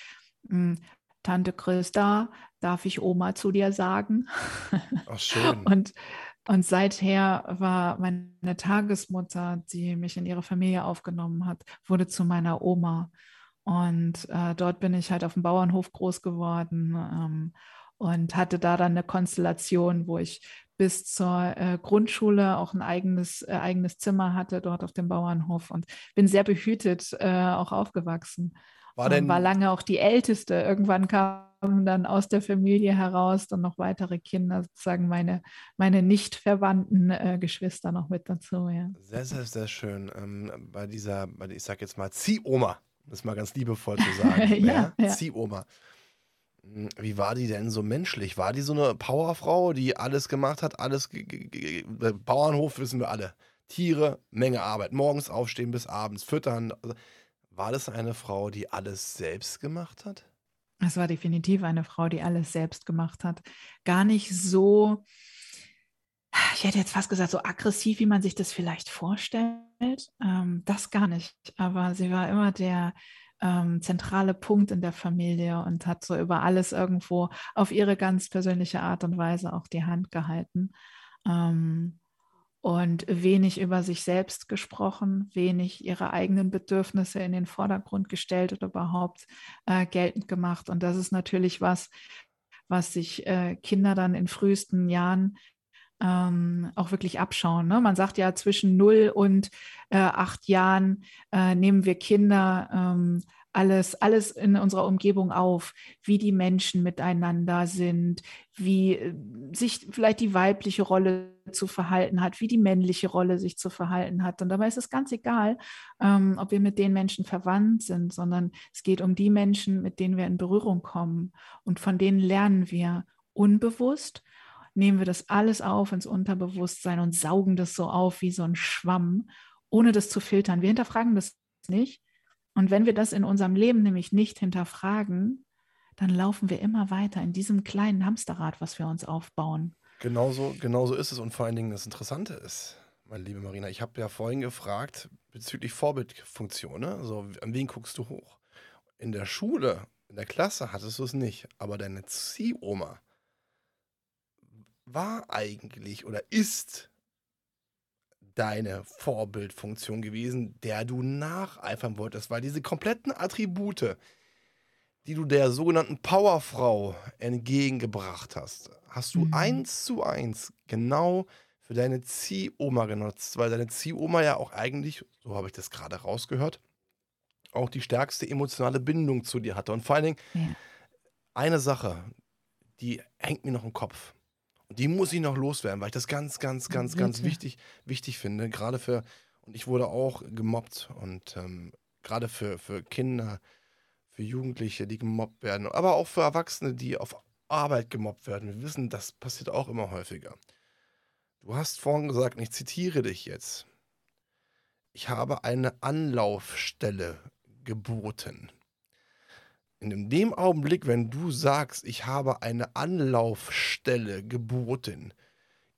hm, Tante Christa, darf ich Oma zu dir sagen? Ach schön. und und seither war meine Tagesmutter, die mich in ihre Familie aufgenommen hat, wurde zu meiner Oma. Und äh, dort bin ich halt auf dem Bauernhof groß geworden ähm, und hatte da dann eine Konstellation, wo ich bis zur äh, Grundschule auch ein eigenes, äh, eigenes Zimmer hatte dort auf dem Bauernhof und bin sehr behütet äh, auch aufgewachsen. War, denn, war lange auch die Älteste. Irgendwann kamen dann aus der Familie heraus dann noch weitere Kinder, sozusagen meine, meine nicht verwandten äh, Geschwister noch mit dazu. Ja. Sehr, sehr, sehr schön. Ähm, bei dieser, bei, ich sag jetzt mal Ziehoma, das ist mal ganz liebevoll zu sagen. ja, ja. Ziehoma. Hm, wie war die denn so menschlich? War die so eine Powerfrau, die alles gemacht hat, alles Bauernhof wissen wir alle. Tiere, Menge Arbeit, morgens aufstehen bis abends, füttern. War das eine Frau, die alles selbst gemacht hat? Es war definitiv eine Frau, die alles selbst gemacht hat. Gar nicht so, ich hätte jetzt fast gesagt, so aggressiv, wie man sich das vielleicht vorstellt. Ähm, das gar nicht. Aber sie war immer der ähm, zentrale Punkt in der Familie und hat so über alles irgendwo auf ihre ganz persönliche Art und Weise auch die Hand gehalten. Ähm, und wenig über sich selbst gesprochen, wenig ihre eigenen Bedürfnisse in den Vordergrund gestellt oder überhaupt äh, geltend gemacht. Und das ist natürlich was, was sich äh, Kinder dann in frühesten Jahren ähm, auch wirklich abschauen. Ne? Man sagt ja, zwischen 0 und äh, 8 Jahren äh, nehmen wir Kinder ähm, alles, alles in unserer Umgebung auf, wie die Menschen miteinander sind, wie äh, sich vielleicht die weibliche Rolle zu verhalten hat, wie die männliche Rolle sich zu verhalten hat. Und dabei ist es ganz egal, ähm, ob wir mit den Menschen verwandt sind, sondern es geht um die Menschen, mit denen wir in Berührung kommen. Und von denen lernen wir unbewusst, nehmen wir das alles auf ins Unterbewusstsein und saugen das so auf wie so ein Schwamm, ohne das zu filtern. Wir hinterfragen das nicht, und wenn wir das in unserem Leben nämlich nicht hinterfragen, dann laufen wir immer weiter in diesem kleinen Hamsterrad, was wir uns aufbauen. Genauso, genauso ist es. Und vor allen Dingen das Interessante ist, meine liebe Marina, ich habe ja vorhin gefragt bezüglich Vorbildfunktion. Ne? Also, an wen guckst du hoch? In der Schule, in der Klasse hattest du es nicht, aber deine Ziehoma war eigentlich oder ist deine Vorbildfunktion gewesen, der du nacheifern wolltest, weil diese kompletten Attribute, die du der sogenannten Powerfrau entgegengebracht hast, hast du mhm. eins zu eins genau für deine Ziehoma genutzt, weil deine Ziehoma ja auch eigentlich, so habe ich das gerade rausgehört, auch die stärkste emotionale Bindung zu dir hatte. Und vor allen Dingen ja. eine Sache, die hängt mir noch im Kopf. Und die muss ich noch loswerden, weil ich das ganz, ganz, ganz, Bitte. ganz wichtig, wichtig finde. Gerade für, und ich wurde auch gemobbt und ähm, gerade für, für Kinder, für Jugendliche, die gemobbt werden, aber auch für Erwachsene, die auf Arbeit gemobbt werden. Wir wissen, das passiert auch immer häufiger. Du hast vorhin gesagt, und ich zitiere dich jetzt, ich habe eine Anlaufstelle geboten. In dem Augenblick, wenn du sagst, ich habe eine Anlaufstelle geboten,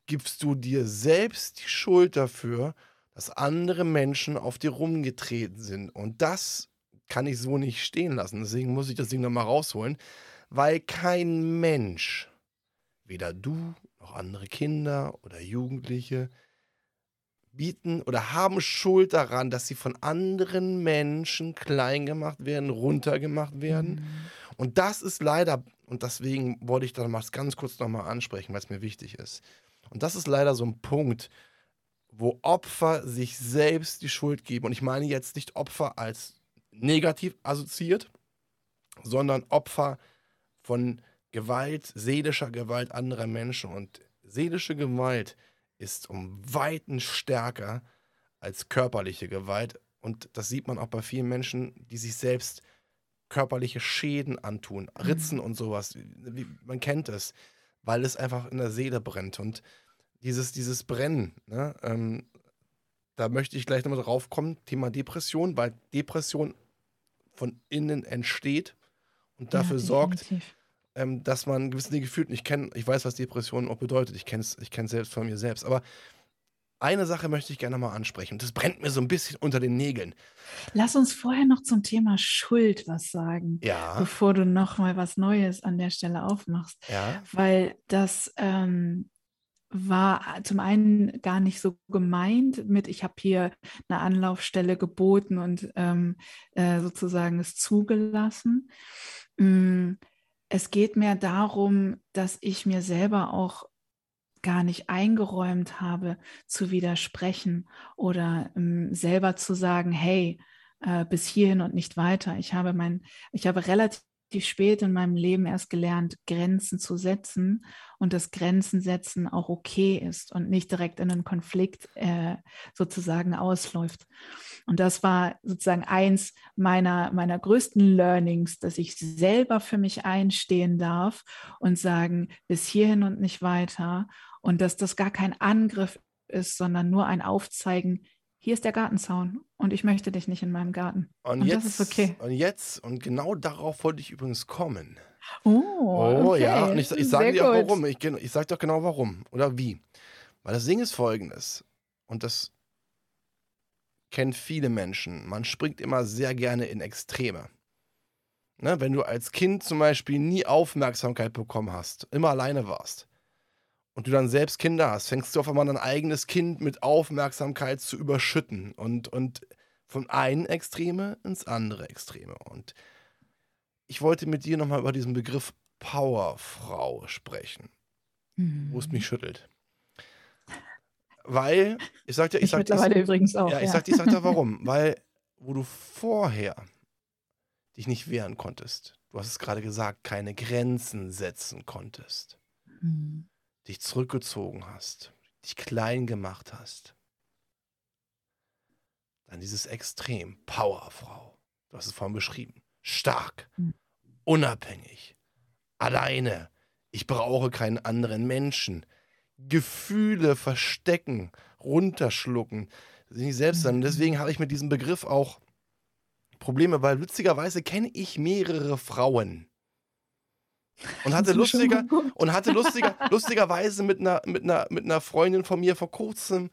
gibst du dir selbst die Schuld dafür, dass andere Menschen auf dir rumgetreten sind. Und das kann ich so nicht stehen lassen. Deswegen muss ich das Ding nochmal rausholen, weil kein Mensch, weder du noch andere Kinder oder Jugendliche, bieten oder haben Schuld daran, dass sie von anderen Menschen klein gemacht werden, runtergemacht werden. Mhm. Und das ist leider, und deswegen wollte ich da mal ganz kurz nochmal ansprechen, weil es mir wichtig ist. Und das ist leider so ein Punkt, wo Opfer sich selbst die Schuld geben. Und ich meine jetzt nicht Opfer als negativ assoziiert, sondern Opfer von Gewalt, seelischer Gewalt anderer Menschen. Und seelische Gewalt ist um Weiten stärker als körperliche Gewalt. Und das sieht man auch bei vielen Menschen, die sich selbst körperliche Schäden antun, mhm. Ritzen mhm. und sowas. Man kennt es, weil es einfach in der Seele brennt. Und dieses, dieses Brennen, ne, ähm, da möchte ich gleich nochmal drauf kommen, Thema Depression, weil Depression von innen entsteht und dafür ja, sorgt, ähm, dass man gewisse Dinge fühlt. Und ich kenne, ich weiß, was Depression auch bedeutet. Ich kenne es ich selbst von mir selbst. Aber eine Sache möchte ich gerne mal ansprechen. Das brennt mir so ein bisschen unter den Nägeln. Lass uns vorher noch zum Thema Schuld was sagen, ja. bevor du noch mal was Neues an der Stelle aufmachst. Ja. Weil das ähm, war zum einen gar nicht so gemeint mit, ich habe hier eine Anlaufstelle geboten und ähm, äh, sozusagen es zugelassen. Ähm, es geht mehr darum, dass ich mir selber auch gar nicht eingeräumt habe, zu widersprechen oder ähm, selber zu sagen, hey, äh, bis hierhin und nicht weiter. Ich habe mein, ich habe relativ spät in meinem Leben erst gelernt, Grenzen zu setzen und dass Grenzen setzen auch okay ist und nicht direkt in einen Konflikt äh, sozusagen ausläuft. Und das war sozusagen eins meiner, meiner größten Learnings, dass ich selber für mich einstehen darf und sagen, bis hierhin und nicht weiter. Und dass das gar kein Angriff ist, sondern nur ein Aufzeigen, hier ist der Gartenzaun und ich möchte dich nicht in meinem Garten. Und, und jetzt, das ist okay. Und jetzt, und genau darauf wollte ich übrigens kommen. Oh, oh okay. ja, und ich, ich sage dir auch warum. Ich, ich sage doch genau warum oder wie. Weil das Ding ist folgendes, und das kennen viele Menschen. Man springt immer sehr gerne in Extreme. Ne, wenn du als Kind zum Beispiel nie Aufmerksamkeit bekommen hast, immer alleine warst und du dann selbst Kinder hast, fängst du auf einmal dein eigenes Kind mit Aufmerksamkeit zu überschütten und, und von einem Extreme ins andere Extreme. Und ich wollte mit dir nochmal über diesen Begriff Powerfrau sprechen, mhm. wo es mich schüttelt. Weil, ich sag dir, ich, ich sag mittlerweile ich, übrigens auch. Ja, ich sag, ich sag dir warum. Weil, wo du vorher dich nicht wehren konntest, du hast es gerade gesagt, keine Grenzen setzen konntest, mhm. Dich zurückgezogen hast, dich klein gemacht hast, dann dieses Extrem, Powerfrau, du hast es vorhin beschrieben, stark, mhm. unabhängig, alleine, ich brauche keinen anderen Menschen, Gefühle verstecken, runterschlucken, sich selbst sein. Und deswegen mhm. habe ich mit diesem Begriff auch Probleme, weil witzigerweise kenne ich mehrere Frauen. Und hatte lustiger und hatte lustiger, lustigerweise mit einer, mit, einer, mit einer Freundin von mir vor kurzem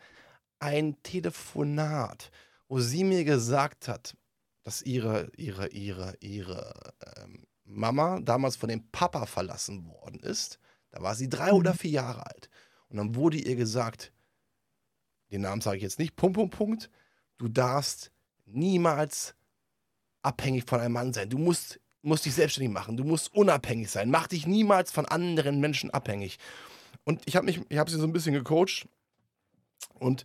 ein Telefonat, wo sie mir gesagt hat, dass ihre, ihre, ihre, ihre ähm, Mama damals von dem Papa verlassen worden ist. Da war sie drei mhm. oder vier Jahre alt. Und dann wurde ihr gesagt, den Namen sage ich jetzt nicht, Punkt, Punkt, Punkt, du darfst niemals abhängig von einem Mann sein. Du musst, musst dich selbstständig machen. Du musst unabhängig sein. Mach dich niemals von anderen Menschen abhängig. Und ich habe mich, ich habe sie so ein bisschen gecoacht und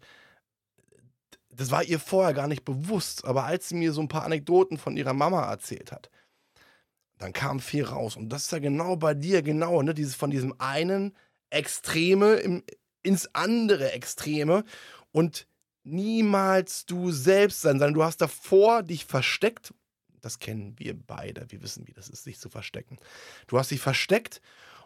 das war ihr vorher gar nicht bewusst, aber als sie mir so ein paar Anekdoten von ihrer Mama erzählt hat, dann kam viel raus. Und das ist ja genau bei dir, genau, ne? Dieses von diesem einen Extreme im, ins andere Extreme und niemals du selbst sein, sondern du hast davor dich versteckt. Das kennen wir beide. Wir wissen, wie das ist, sich zu verstecken. Du hast dich versteckt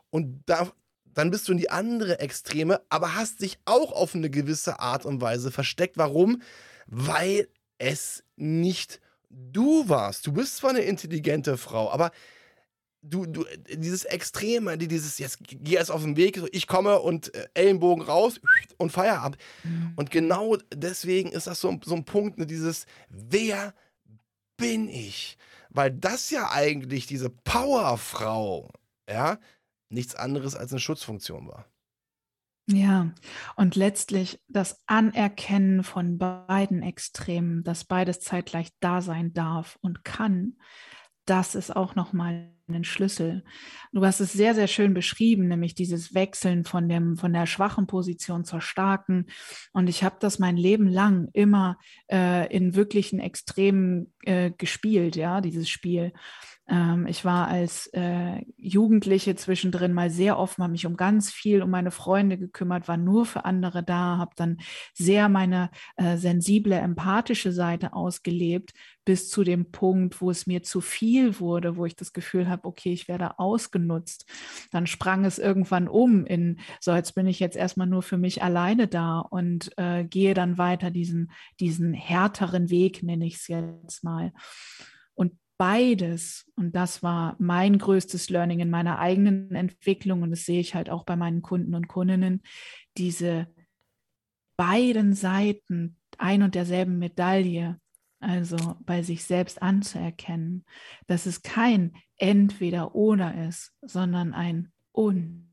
und da, dann bist du in die andere Extreme, aber hast dich auch auf eine gewisse Art und Weise versteckt. Warum? Weil es nicht du warst. Du bist zwar eine intelligente Frau, aber du, du, dieses Extreme, dieses, jetzt geh erst auf den Weg, ich komme und äh, Ellenbogen raus und Feierabend. Mhm. Und genau deswegen ist das so, so ein Punkt, ne, dieses, wer bin ich? Weil das ja eigentlich diese Powerfrau, ja, nichts anderes als eine Schutzfunktion war. Ja, und letztlich das Anerkennen von beiden Extremen, dass beides zeitgleich da sein darf und kann, das ist auch nochmal ein Schlüssel. Du hast es sehr, sehr schön beschrieben, nämlich dieses Wechseln von, dem, von der schwachen Position zur starken. Und ich habe das mein Leben lang immer äh, in wirklichen Extremen äh, gespielt, ja, dieses Spiel. Ähm, ich war als äh, Jugendliche zwischendrin mal sehr offen, habe mich um ganz viel um meine Freunde gekümmert, war nur für andere da, habe dann sehr meine äh, sensible, empathische Seite ausgelebt, bis zu dem Punkt, wo es mir zu viel wurde, wo ich das Gefühl habe, okay, ich werde ausgenutzt. Dann sprang es irgendwann um in, so jetzt bin ich jetzt erstmal nur für mich alleine da und äh, gehe dann weiter diesen, diesen härteren Weg, nenne ich es jetzt mal. Beides, und das war mein größtes Learning in meiner eigenen Entwicklung, und das sehe ich halt auch bei meinen Kunden und Kundinnen, diese beiden Seiten ein und derselben Medaille, also bei sich selbst anzuerkennen, dass es kein entweder oder ist, sondern ein und.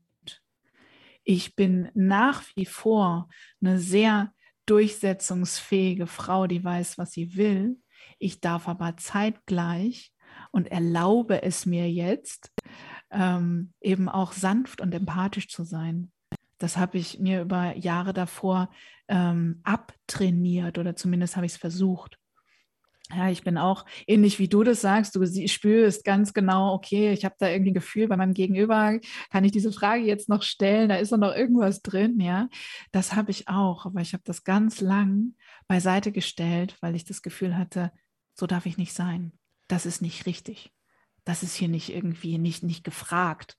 Ich bin nach wie vor eine sehr durchsetzungsfähige Frau, die weiß, was sie will. Ich darf aber zeitgleich und erlaube es mir jetzt, ähm, eben auch sanft und empathisch zu sein. Das habe ich mir über Jahre davor ähm, abtrainiert oder zumindest habe ich es versucht. Ja, ich bin auch ähnlich wie du das sagst. Du spürst ganz genau, okay, ich habe da irgendwie ein Gefühl bei meinem Gegenüber, kann ich diese Frage jetzt noch stellen? Da ist doch noch irgendwas drin, ja. Das habe ich auch, aber ich habe das ganz lang beiseite gestellt, weil ich das Gefühl hatte, so darf ich nicht sein. Das ist nicht richtig. Das ist hier nicht irgendwie nicht, nicht gefragt.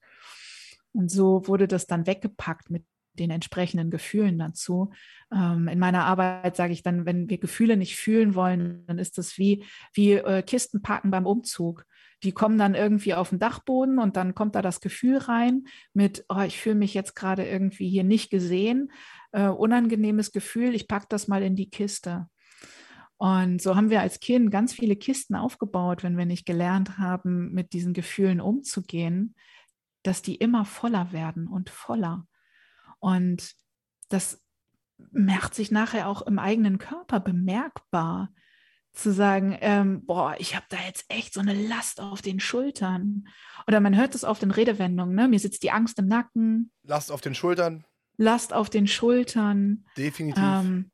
Und so wurde das dann weggepackt mit den entsprechenden Gefühlen dazu. Ähm, in meiner Arbeit sage ich dann, wenn wir Gefühle nicht fühlen wollen, dann ist das wie, wie äh, Kisten packen beim Umzug. Die kommen dann irgendwie auf den Dachboden und dann kommt da das Gefühl rein mit, oh, ich fühle mich jetzt gerade irgendwie hier nicht gesehen, äh, unangenehmes Gefühl, ich packe das mal in die Kiste. Und so haben wir als Kind ganz viele Kisten aufgebaut, wenn wir nicht gelernt haben, mit diesen Gefühlen umzugehen, dass die immer voller werden und voller. Und das macht sich nachher auch im eigenen Körper bemerkbar, zu sagen, ähm, boah, ich habe da jetzt echt so eine Last auf den Schultern. Oder man hört es auf den Redewendungen, ne? mir sitzt die Angst im Nacken. Last auf den Schultern. Last auf den Schultern. Definitiv. Ähm,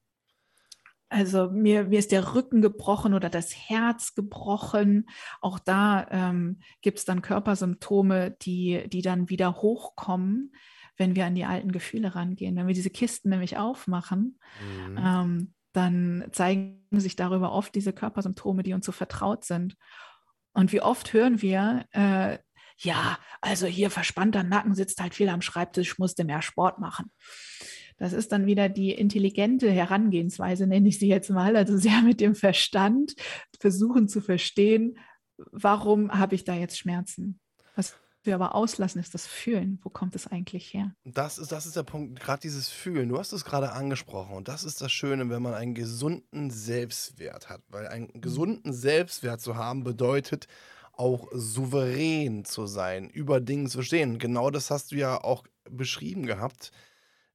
also mir, mir ist der Rücken gebrochen oder das Herz gebrochen. Auch da ähm, gibt es dann Körpersymptome, die, die dann wieder hochkommen wenn wir an die alten Gefühle rangehen. Wenn wir diese Kisten nämlich aufmachen, mhm. ähm, dann zeigen sich darüber oft diese Körpersymptome, die uns so vertraut sind. Und wie oft hören wir, äh, ja, also hier verspannter Nacken sitzt halt viel am Schreibtisch, musste mehr Sport machen. Das ist dann wieder die intelligente Herangehensweise, nenne ich sie jetzt mal, also sehr mit dem Verstand versuchen zu verstehen, warum habe ich da jetzt Schmerzen? Was wir aber auslassen, ist das Fühlen. Wo kommt es eigentlich her? Das ist, das ist der Punkt, gerade dieses Fühlen. Du hast es gerade angesprochen und das ist das Schöne, wenn man einen gesunden Selbstwert hat. Weil einen mhm. gesunden Selbstwert zu haben bedeutet, auch souverän zu sein, über Dinge zu stehen. Genau das hast du ja auch beschrieben gehabt.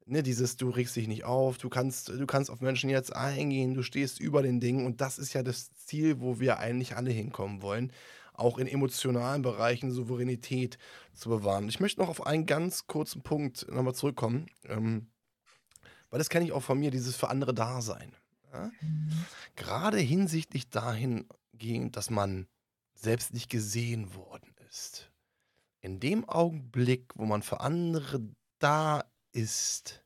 Ne, dieses, du regst dich nicht auf, du kannst, du kannst auf Menschen jetzt eingehen, du stehst über den Dingen und das ist ja das Ziel, wo wir eigentlich alle hinkommen wollen auch in emotionalen Bereichen Souveränität zu bewahren. Ich möchte noch auf einen ganz kurzen Punkt nochmal zurückkommen, ähm, weil das kenne ich auch von mir, dieses für andere Dasein. Ja? Gerade hinsichtlich dahingehend, dass man selbst nicht gesehen worden ist. In dem Augenblick, wo man für andere da ist,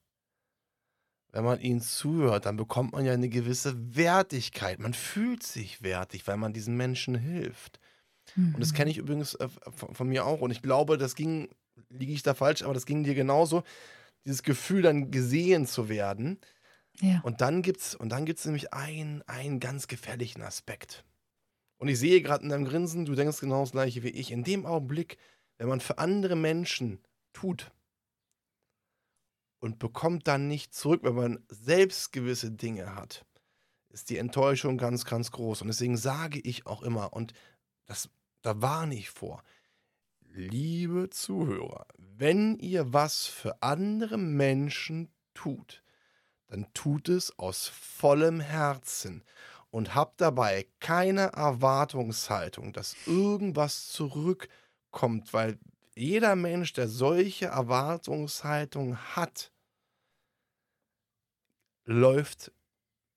wenn man ihnen zuhört, dann bekommt man ja eine gewisse Wertigkeit. Man fühlt sich wertig, weil man diesen Menschen hilft. Und das kenne mhm. ich übrigens äh, von, von, mir auch. Und ich glaube, das ging liege ich da falsch, aber das ging dir genauso. Dieses Gefühl, dann gesehen zu werden. Ja. Und dann gibt's, und dann gibt's nämlich einen, einen ganz gefährlichen Aspekt. Und ich sehe gerade in deinem Grinsen, du denkst genau das gleiche wie ich. In dem Augenblick, wenn man für andere Menschen tut und bekommt dann nicht zurück, wenn man selbst gewisse Dinge hat, ist die Enttäuschung ganz, ganz groß. Und deswegen sage ich auch immer, und das, da warne ich vor, liebe Zuhörer, wenn ihr was für andere Menschen tut, dann tut es aus vollem Herzen und habt dabei keine Erwartungshaltung, dass irgendwas zurückkommt, weil jeder Mensch, der solche Erwartungshaltung hat, läuft,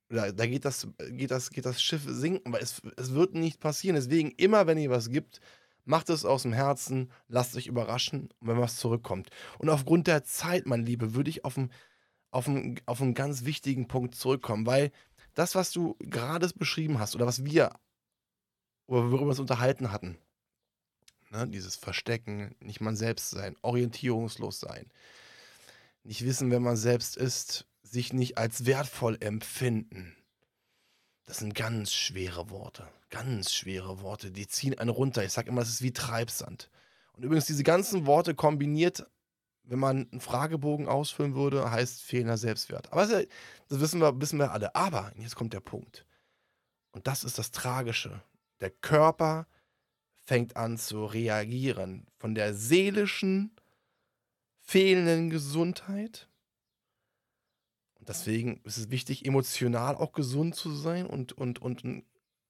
da, da geht, das, geht, das, geht das Schiff sinken, weil es, es wird nicht passieren. Deswegen immer, wenn ihr was gibt, macht es aus dem Herzen, lasst euch überraschen, wenn was zurückkommt. Und aufgrund der Zeit, mein Liebe, würde ich auf einen, auf, einen, auf einen ganz wichtigen Punkt zurückkommen, weil das, was du gerade beschrieben hast oder was wir, worüber wir uns unterhalten hatten, ne, dieses Verstecken, nicht man selbst sein, orientierungslos sein, nicht wissen, wer man selbst ist, sich nicht als wertvoll empfinden. Das sind ganz schwere Worte. Ganz schwere Worte. Die ziehen einen runter. Ich sage immer, es ist wie Treibsand. Und übrigens, diese ganzen Worte kombiniert, wenn man einen Fragebogen ausfüllen würde, heißt fehlender Selbstwert. Aber das, wissen, wir, wissen wir alle. Aber, jetzt kommt der Punkt. Und das ist das Tragische. Der Körper fängt an zu reagieren. Von der seelischen fehlenden Gesundheit und deswegen ist es wichtig, emotional auch gesund zu sein und, und, und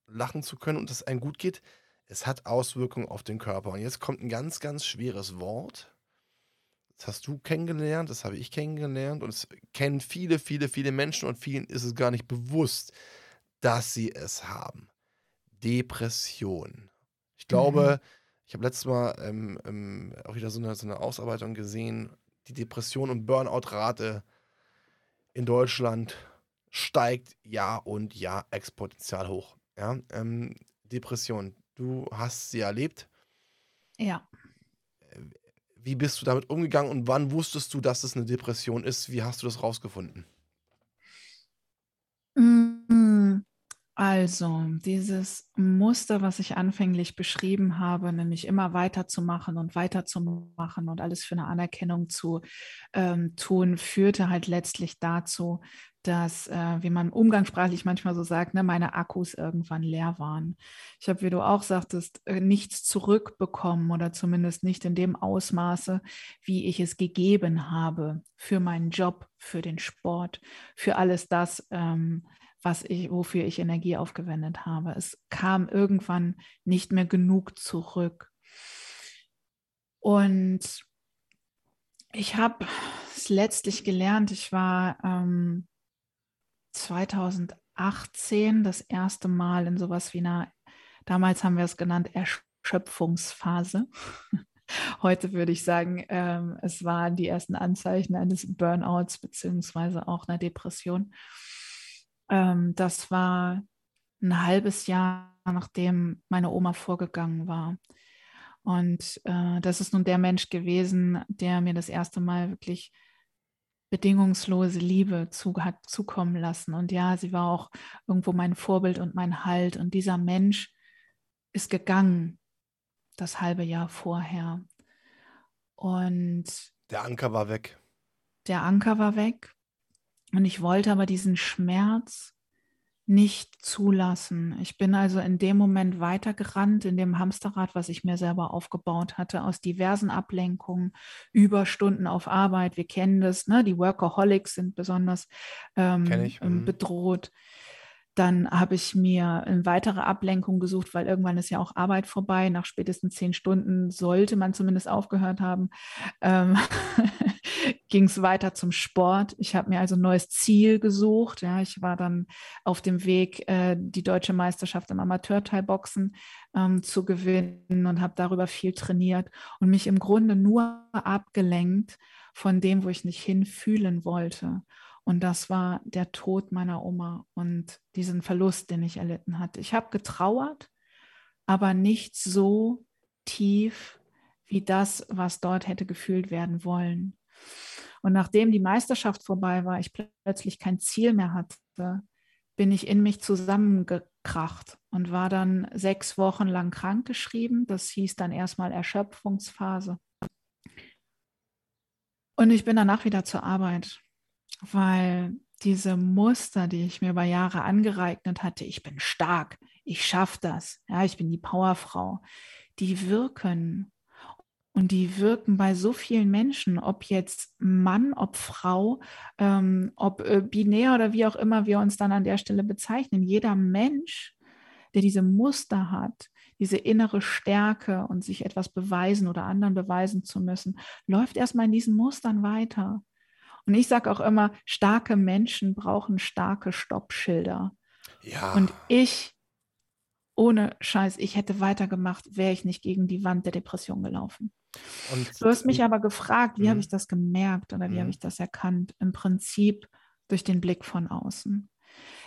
lachen zu können und dass es einem gut geht. Es hat Auswirkungen auf den Körper. Und jetzt kommt ein ganz, ganz schweres Wort. Das hast du kennengelernt, das habe ich kennengelernt und es kennen viele, viele, viele Menschen und vielen ist es gar nicht bewusst, dass sie es haben. Depression. Ich glaube, mhm. ich habe letztes Mal ähm, ähm, auch wieder so eine, so eine Ausarbeitung gesehen, die Depression und Burnout-Rate in Deutschland steigt Jahr und Jahr exponentiell hoch. Ja? Ähm, Depression, du hast sie erlebt. Ja. Wie bist du damit umgegangen und wann wusstest du, dass es eine Depression ist? Wie hast du das rausgefunden? Also, dieses Muster, was ich anfänglich beschrieben habe, nämlich immer weiterzumachen und weiterzumachen und alles für eine Anerkennung zu ähm, tun, führte halt letztlich dazu, dass, äh, wie man umgangssprachlich manchmal so sagt, ne, meine Akkus irgendwann leer waren. Ich habe, wie du auch sagtest, äh, nichts zurückbekommen oder zumindest nicht in dem Ausmaße, wie ich es gegeben habe für meinen Job, für den Sport, für alles das, ähm, was ich, wofür ich Energie aufgewendet habe. Es kam irgendwann nicht mehr genug zurück. Und ich habe es letztlich gelernt. Ich war ähm, 2018 das erste Mal in sowas wie einer, damals haben wir es genannt, Erschöpfungsphase. Heute würde ich sagen, ähm, es waren die ersten Anzeichen eines Burnouts beziehungsweise auch einer Depression. Ähm, das war ein halbes Jahr, nachdem meine Oma vorgegangen war. Und äh, das ist nun der Mensch gewesen, der mir das erste Mal wirklich bedingungslose Liebe zu, hat zukommen lassen. Und ja, sie war auch irgendwo mein Vorbild und mein Halt. Und dieser Mensch ist gegangen, das halbe Jahr vorher. Und der Anker war weg. Der Anker war weg. Und ich wollte aber diesen Schmerz nicht zulassen. Ich bin also in dem Moment weitergerannt, in dem Hamsterrad, was ich mir selber aufgebaut hatte, aus diversen Ablenkungen, Überstunden auf Arbeit. Wir kennen das, ne? die Workaholics sind besonders ähm, mhm. Dann habe ich mir eine weitere Ablenkung gesucht, weil irgendwann ist ja auch Arbeit vorbei. Nach spätestens zehn Stunden sollte man zumindest aufgehört haben. Ähm ging es weiter zum Sport. Ich habe mir also ein neues Ziel gesucht. Ja, ich war dann auf dem Weg, äh, die deutsche Meisterschaft im Amateurteilboxen ähm, zu gewinnen und habe darüber viel trainiert und mich im Grunde nur abgelenkt von dem, wo ich nicht hinfühlen wollte. Und das war der Tod meiner Oma und diesen Verlust, den ich erlitten hatte. Ich habe getrauert, aber nicht so tief, wie das, was dort hätte gefühlt werden wollen. Und nachdem die Meisterschaft vorbei war, ich plötzlich kein Ziel mehr hatte, bin ich in mich zusammengekracht und war dann sechs Wochen lang krankgeschrieben. Das hieß dann erstmal Erschöpfungsphase. Und ich bin danach wieder zur Arbeit, weil diese Muster, die ich mir über Jahre angeeignet hatte, ich bin stark, ich schaffe das, ja, ich bin die Powerfrau, die wirken. Und die wirken bei so vielen Menschen, ob jetzt Mann, ob Frau, ähm, ob äh, binär oder wie auch immer wir uns dann an der Stelle bezeichnen. Jeder Mensch, der diese Muster hat, diese innere Stärke und sich etwas beweisen oder anderen beweisen zu müssen, läuft erstmal in diesen Mustern weiter. Und ich sage auch immer, starke Menschen brauchen starke Stoppschilder. Ja. Und ich, ohne Scheiß, ich hätte weitergemacht, wäre ich nicht gegen die Wand der Depression gelaufen. Und du hast mich aber gefragt, wie habe mhm. ich das gemerkt oder wie habe mhm. ich das erkannt? Im Prinzip durch den Blick von außen.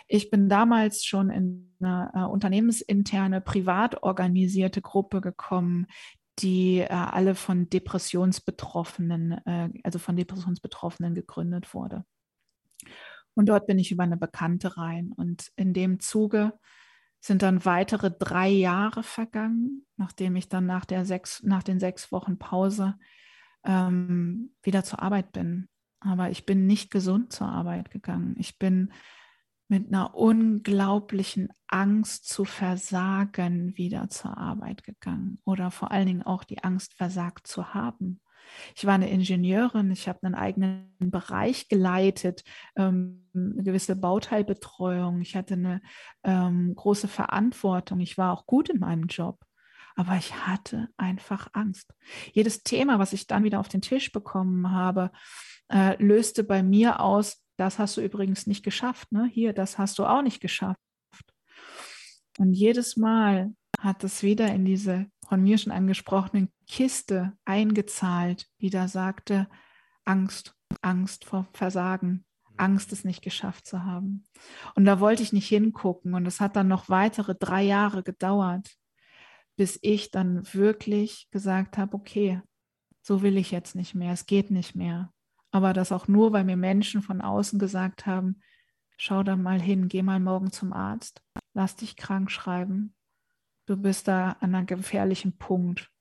Ich bin damals schon in eine äh, unternehmensinterne, privat organisierte Gruppe gekommen, die äh, alle von Depressionsbetroffenen, äh, also von Depressionsbetroffenen gegründet wurde. Und dort bin ich über eine Bekannte rein. Und in dem Zuge sind dann weitere drei Jahre vergangen, nachdem ich dann nach, der sechs, nach den sechs Wochen Pause ähm, wieder zur Arbeit bin. Aber ich bin nicht gesund zur Arbeit gegangen. Ich bin mit einer unglaublichen Angst zu versagen wieder zur Arbeit gegangen oder vor allen Dingen auch die Angst versagt zu haben. Ich war eine Ingenieurin, ich habe einen eigenen Bereich geleitet, ähm, eine gewisse Bauteilbetreuung, ich hatte eine ähm, große Verantwortung, ich war auch gut in meinem Job, aber ich hatte einfach Angst. Jedes Thema, was ich dann wieder auf den Tisch bekommen habe, äh, löste bei mir aus, das hast du übrigens nicht geschafft, ne? Hier, das hast du auch nicht geschafft. Und jedes Mal hat es wieder in diese von mir schon angesprochenen Kiste eingezahlt, die da sagte, Angst, Angst vor Versagen, Angst, es nicht geschafft zu haben. Und da wollte ich nicht hingucken. Und es hat dann noch weitere drei Jahre gedauert, bis ich dann wirklich gesagt habe, okay, so will ich jetzt nicht mehr, es geht nicht mehr. Aber das auch nur, weil mir Menschen von außen gesagt haben, schau da mal hin, geh mal morgen zum Arzt, lass dich krank schreiben, du bist da an einem gefährlichen Punkt.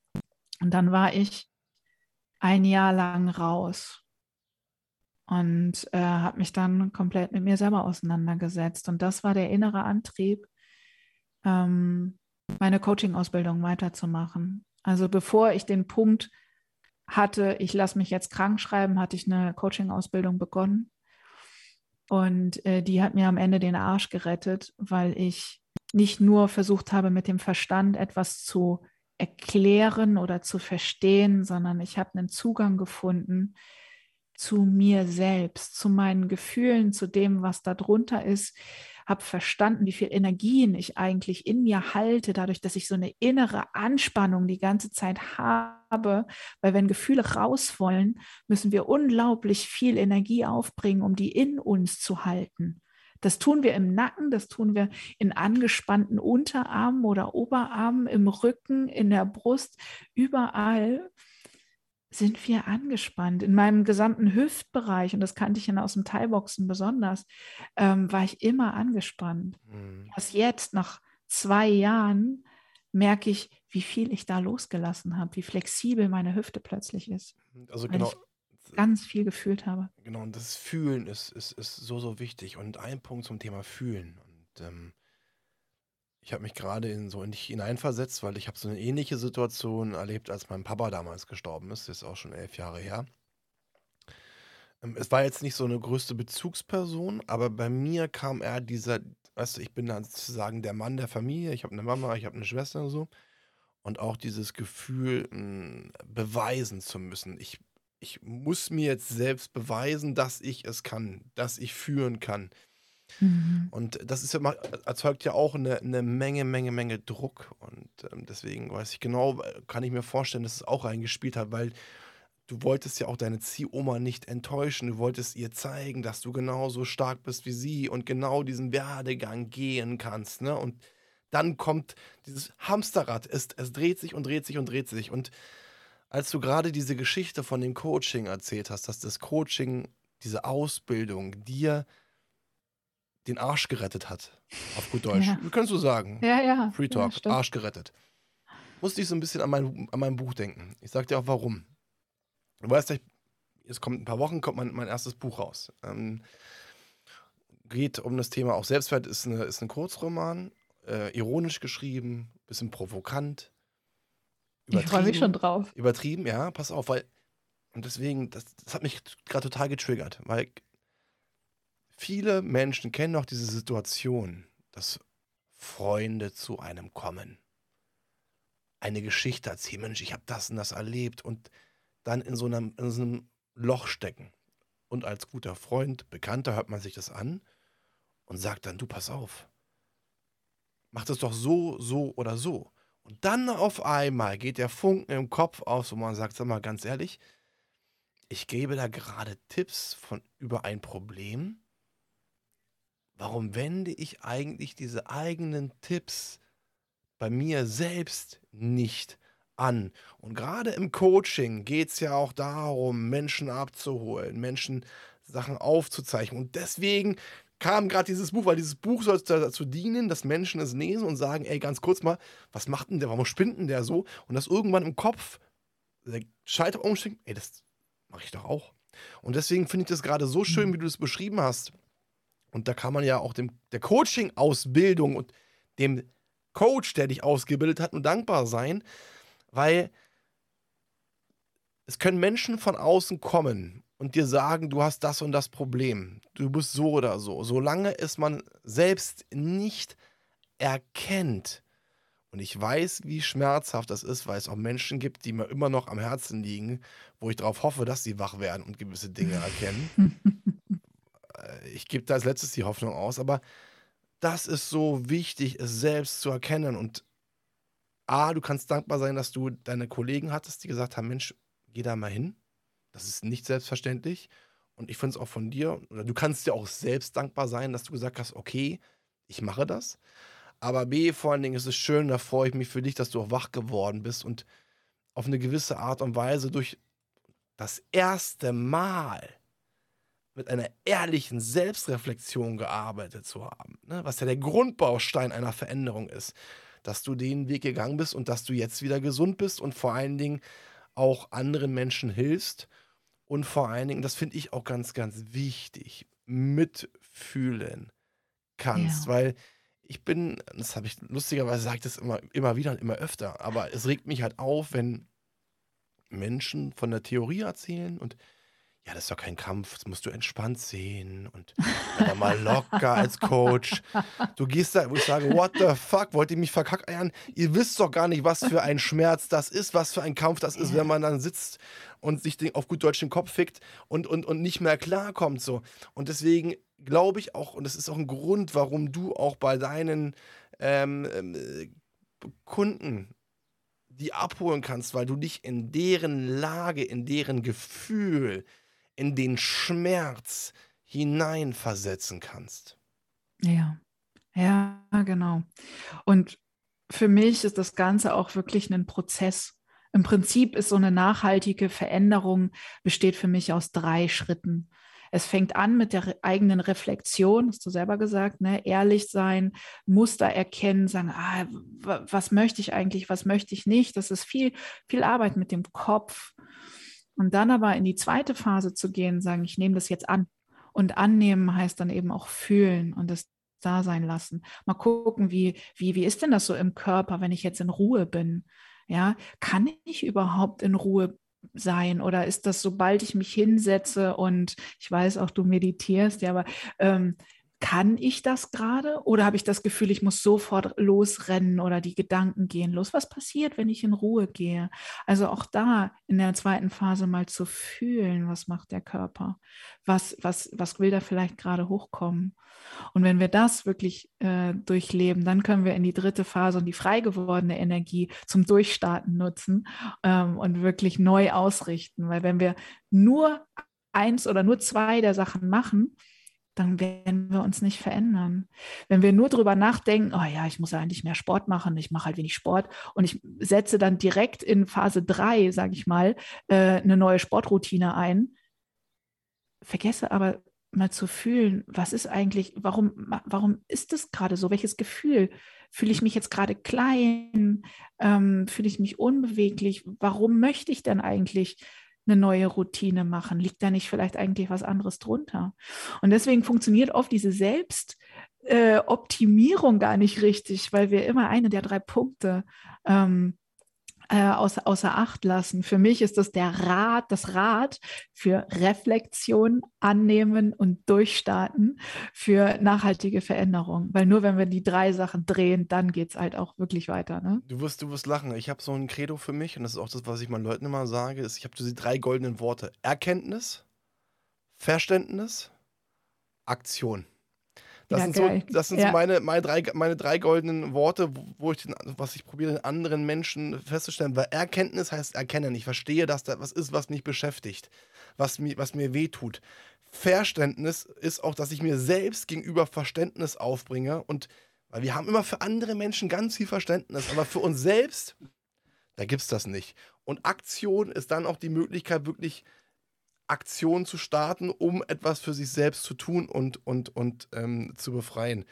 Und dann war ich ein Jahr lang raus und äh, habe mich dann komplett mit mir selber auseinandergesetzt. Und das war der innere Antrieb, ähm, meine Coaching-Ausbildung weiterzumachen. Also bevor ich den Punkt hatte, ich lasse mich jetzt krank schreiben, hatte ich eine Coaching-Ausbildung begonnen. Und äh, die hat mir am Ende den Arsch gerettet, weil ich nicht nur versucht habe, mit dem Verstand etwas zu erklären oder zu verstehen, sondern ich habe einen Zugang gefunden zu mir selbst, zu meinen Gefühlen, zu dem, was da drunter ist, habe verstanden, wie viel Energien ich eigentlich in mir halte, dadurch, dass ich so eine innere Anspannung die ganze Zeit habe, weil wenn Gefühle raus wollen, müssen wir unglaublich viel Energie aufbringen, um die in uns zu halten. Das tun wir im Nacken, das tun wir in angespannten Unterarmen oder Oberarmen, im Rücken, in der Brust, überall sind wir angespannt. In meinem gesamten Hüftbereich, und das kannte ich ja aus dem Thai-Boxen besonders, ähm, war ich immer angespannt. Mhm. Erst jetzt, nach zwei Jahren, merke ich, wie viel ich da losgelassen habe, wie flexibel meine Hüfte plötzlich ist. Also genau, ganz viel gefühlt habe. Genau, und das Fühlen ist, ist, ist so, so wichtig. Und ein Punkt zum Thema Fühlen. Und ähm, ich habe mich gerade in so in dich hineinversetzt, weil ich habe so eine ähnliche Situation erlebt, als mein Papa damals gestorben ist. Das ist auch schon elf Jahre her. Ähm, es war jetzt nicht so eine größte Bezugsperson, aber bei mir kam er dieser, weißt du, ich bin dann sozusagen der Mann der Familie. Ich habe eine Mama, ich habe eine Schwester und so. Und auch dieses Gefühl, mh, beweisen zu müssen. Ich ich muss mir jetzt selbst beweisen, dass ich es kann, dass ich führen kann. Mhm. Und das ist mal, erzeugt ja auch eine, eine Menge, Menge, Menge Druck. Und ähm, deswegen weiß ich genau, kann ich mir vorstellen, dass es auch reingespielt hat, weil du wolltest ja auch deine Ziehoma nicht enttäuschen. Du wolltest ihr zeigen, dass du genauso stark bist wie sie und genau diesen Werdegang gehen kannst. Ne? Und dann kommt dieses Hamsterrad. Es, es dreht sich und dreht sich und dreht sich. Und als du gerade diese Geschichte von dem Coaching erzählt hast, dass das Coaching, diese Ausbildung dir den Arsch gerettet hat. Auf gut Deutsch. Ja. Wie kannst du sagen? Ja, ja. Free Talk, Ja. Arsch gerettet. Musste ich so ein bisschen an mein, an mein Buch denken. Ich sag dir auch warum. Du weißt ja, es kommt ein paar Wochen, kommt mein, mein erstes Buch raus. Ähm, geht um das Thema auch Selbstwert, ist, eine, ist ein Kurzroman, äh, ironisch geschrieben, bisschen provokant. ich freue mich übertrieben. schon drauf. Übertrieben, ja, pass auf, weil. Und deswegen, das, das hat mich gerade total getriggert, weil viele Menschen kennen auch diese Situation, dass Freunde zu einem kommen. Eine Geschichte erzählen, Mensch, ich habe das und das erlebt und dann in so, einem, in so einem Loch stecken. Und als guter Freund, Bekannter hört man sich das an und sagt dann, du pass auf, mach das doch so, so oder so. Und dann auf einmal geht der Funken im Kopf auf, wo man sagt, sag mal ganz ehrlich, ich gebe da gerade Tipps von über ein Problem. Warum wende ich eigentlich diese eigenen Tipps bei mir selbst nicht an? Und gerade im Coaching geht es ja auch darum, Menschen abzuholen, Menschen Sachen aufzuzeichnen. Und deswegen kam gerade dieses Buch, weil dieses Buch soll dazu dienen, dass Menschen es lesen und sagen, ey, ganz kurz mal, was macht denn der, warum spinnt denn der so? Und das irgendwann im Kopf der Schalter umschwingt, ey, das mache ich doch auch. Und deswegen finde ich das gerade so schön, wie du es beschrieben hast. Und da kann man ja auch dem, der Coaching-Ausbildung und dem Coach, der dich ausgebildet hat, nur dankbar sein, weil es können Menschen von außen kommen und dir sagen, du hast das und das Problem, du bist so oder so. Solange es man selbst nicht erkennt, und ich weiß, wie schmerzhaft das ist, weil es auch Menschen gibt, die mir immer noch am Herzen liegen, wo ich darauf hoffe, dass sie wach werden und gewisse Dinge erkennen. Ich gebe da als letztes die Hoffnung aus, aber das ist so wichtig, es selbst zu erkennen. Und A, du kannst dankbar sein, dass du deine Kollegen hattest, die gesagt haben: Mensch, geh da mal hin. Das ist nicht selbstverständlich. Und ich finde es auch von dir, oder du kannst dir auch selbst dankbar sein, dass du gesagt hast: Okay, ich mache das. Aber B, vor allen Dingen ist es schön, da freue ich mich für dich, dass du auch wach geworden bist und auf eine gewisse Art und Weise durch das erste Mal mit einer ehrlichen Selbstreflexion gearbeitet zu haben, ne? was ja der Grundbaustein einer Veränderung ist, dass du den Weg gegangen bist und dass du jetzt wieder gesund bist und vor allen Dingen auch anderen Menschen hilfst und vor allen Dingen, das finde ich auch ganz, ganz wichtig, mitfühlen kannst, Ja. weil ich bin, das habe ich lustigerweise sage ich das immer, immer wieder und immer öfter, aber es regt mich halt auf, wenn Menschen von der Theorie erzählen und ja, das ist doch kein Kampf, das musst du entspannt sehen und aber mal locker als Coach. Du gehst da, wo ich sage, what the fuck, wollt ihr mich verkackeiern? Ihr wisst doch gar nicht, was für ein Schmerz das ist, was für ein Kampf das ist, wenn man dann sitzt und sich auf gut Deutsch den Kopf fickt und, und, und nicht mehr klarkommt so. Und deswegen glaube ich auch, und das ist auch ein Grund, warum du auch bei deinen ähm, äh, Kunden die abholen kannst, weil du dich in deren Lage, in deren Gefühl, in den Schmerz hineinversetzen kannst. Ja, ja, genau. Und für mich ist das Ganze auch wirklich ein Prozess. Im Prinzip ist so eine nachhaltige Veränderung, besteht für mich aus drei Schritten. Es fängt an mit der eigenen Reflexion, hast du selber gesagt, ne? ehrlich sein, Muster erkennen, sagen, ah, was möchte ich eigentlich, was möchte ich nicht. Das ist viel, viel Arbeit mit dem Kopf. Und dann aber in die zweite Phase zu gehen, sagen, ich nehme das jetzt an. Und annehmen heißt dann eben auch fühlen und das da sein lassen. Mal gucken, wie, wie, wie ist denn das so im Körper, wenn ich jetzt in Ruhe bin? Ja, kann ich überhaupt in Ruhe sein oder ist das, sobald ich mich hinsetze und ich weiß auch, du meditierst, ja, aber ähm, kann ich das gerade oder habe ich das Gefühl, ich muss sofort losrennen oder die Gedanken gehen los? Was passiert, wenn ich in Ruhe gehe? Also auch da in der zweiten Phase mal zu fühlen, was macht der Körper? Was, was, was will da vielleicht gerade hochkommen? Und wenn wir das wirklich äh, durchleben, dann können wir in die dritte Phase und die frei gewordene Energie zum Durchstarten nutzen ähm, und wirklich neu ausrichten. Weil wenn wir nur eins oder nur zwei der Sachen machen, dann werden wir uns nicht verändern. Wenn wir nur darüber nachdenken, oh ja, ich muss ja eigentlich mehr Sport machen, ich mache halt wenig Sport und ich setze dann direkt in Phase 3, sage ich mal, äh, eine neue Sportroutine ein, vergesse aber mal zu fühlen, was ist eigentlich, warum, warum ist das gerade so? Welches Gefühl? Fühle ich mich jetzt gerade klein? Ähm, fühle ich mich unbeweglich? Warum möchte ich denn eigentlich eine neue Routine machen? Liegt da nicht vielleicht eigentlich was anderes drunter? Und deswegen funktioniert oft diese Selbstoptimierung äh, gar nicht richtig, weil wir immer eine der drei Punkte ähm, äh, außer, außer Acht lassen. Für mich ist das der Rat, das Rad für Reflexion, Annehmen und Durchstarten für nachhaltige Veränderung. Weil nur wenn wir die drei Sachen drehen, dann geht es halt auch wirklich weiter. Ne? Du wirst, du wirst lachen. Ich habe so ein Credo für mich und das ist auch das, was ich meinen Leuten immer sage, ist, ich habe diese drei goldenen Worte. Erkenntnis, Verständnis, Aktion. Das ja, sind, so, das sind ja. so meine, meine, drei, meine drei goldenen Worte, wo ich den, was ich probiere, den anderen Menschen festzustellen. Weil Erkenntnis heißt erkennen. Ich verstehe, dass da was ist, was mich beschäftigt, was mir, was mir wehtut. Verständnis ist auch, dass ich mir selbst gegenüber Verständnis aufbringe. Und weil wir haben immer für andere Menschen ganz viel Verständnis, aber für uns selbst, da gibt es das nicht. Und Aktion ist dann auch die Möglichkeit, wirklich Aktion zu starten, um etwas für sich selbst zu tun und, und, und ähm, zu befreien.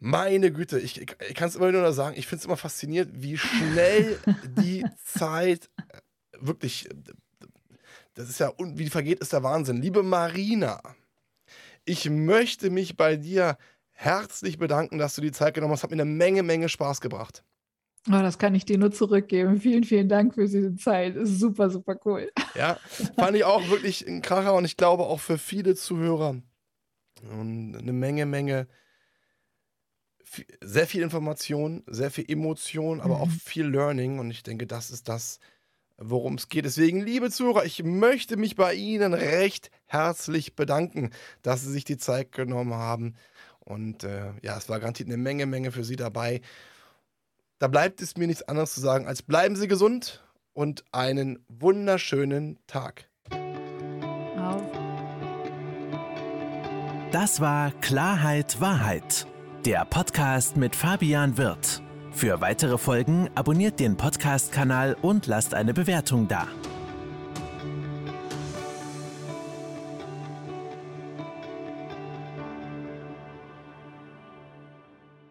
Meine Güte, ich, ich kann es immer nur sagen, ich finde es immer faszinierend, wie schnell die Zeit äh, wirklich, das ist ja, wie die vergeht, ist der Wahnsinn. Liebe Marina, ich möchte mich bei dir herzlich bedanken, dass du die Zeit genommen hast. Hat mir eine Menge, Menge Spaß gebracht. Oh, das kann ich dir nur zurückgeben. Vielen, vielen Dank für diese Zeit. Ist super, super cool. Ja, fand ich auch wirklich ein Kracher und ich glaube auch für viele Zuhörer und eine Menge, Menge, sehr viel Information, sehr viel Emotion, aber mhm. auch viel Learning und ich denke, das ist das, worum es geht. Deswegen, liebe Zuhörer, ich möchte mich bei Ihnen recht herzlich bedanken, dass Sie sich die Zeit genommen haben. Und äh, ja, es war garantiert eine Menge, Menge für Sie dabei. Da bleibt es mir nichts anderes zu sagen, als bleiben Sie gesund und einen wunderschönen Tag. Auf. Das war Klarheit Wahrheit, der Podcast mit Fabian Wirth. Für weitere Folgen abonniert den Podcast-Kanal und lasst eine Bewertung da.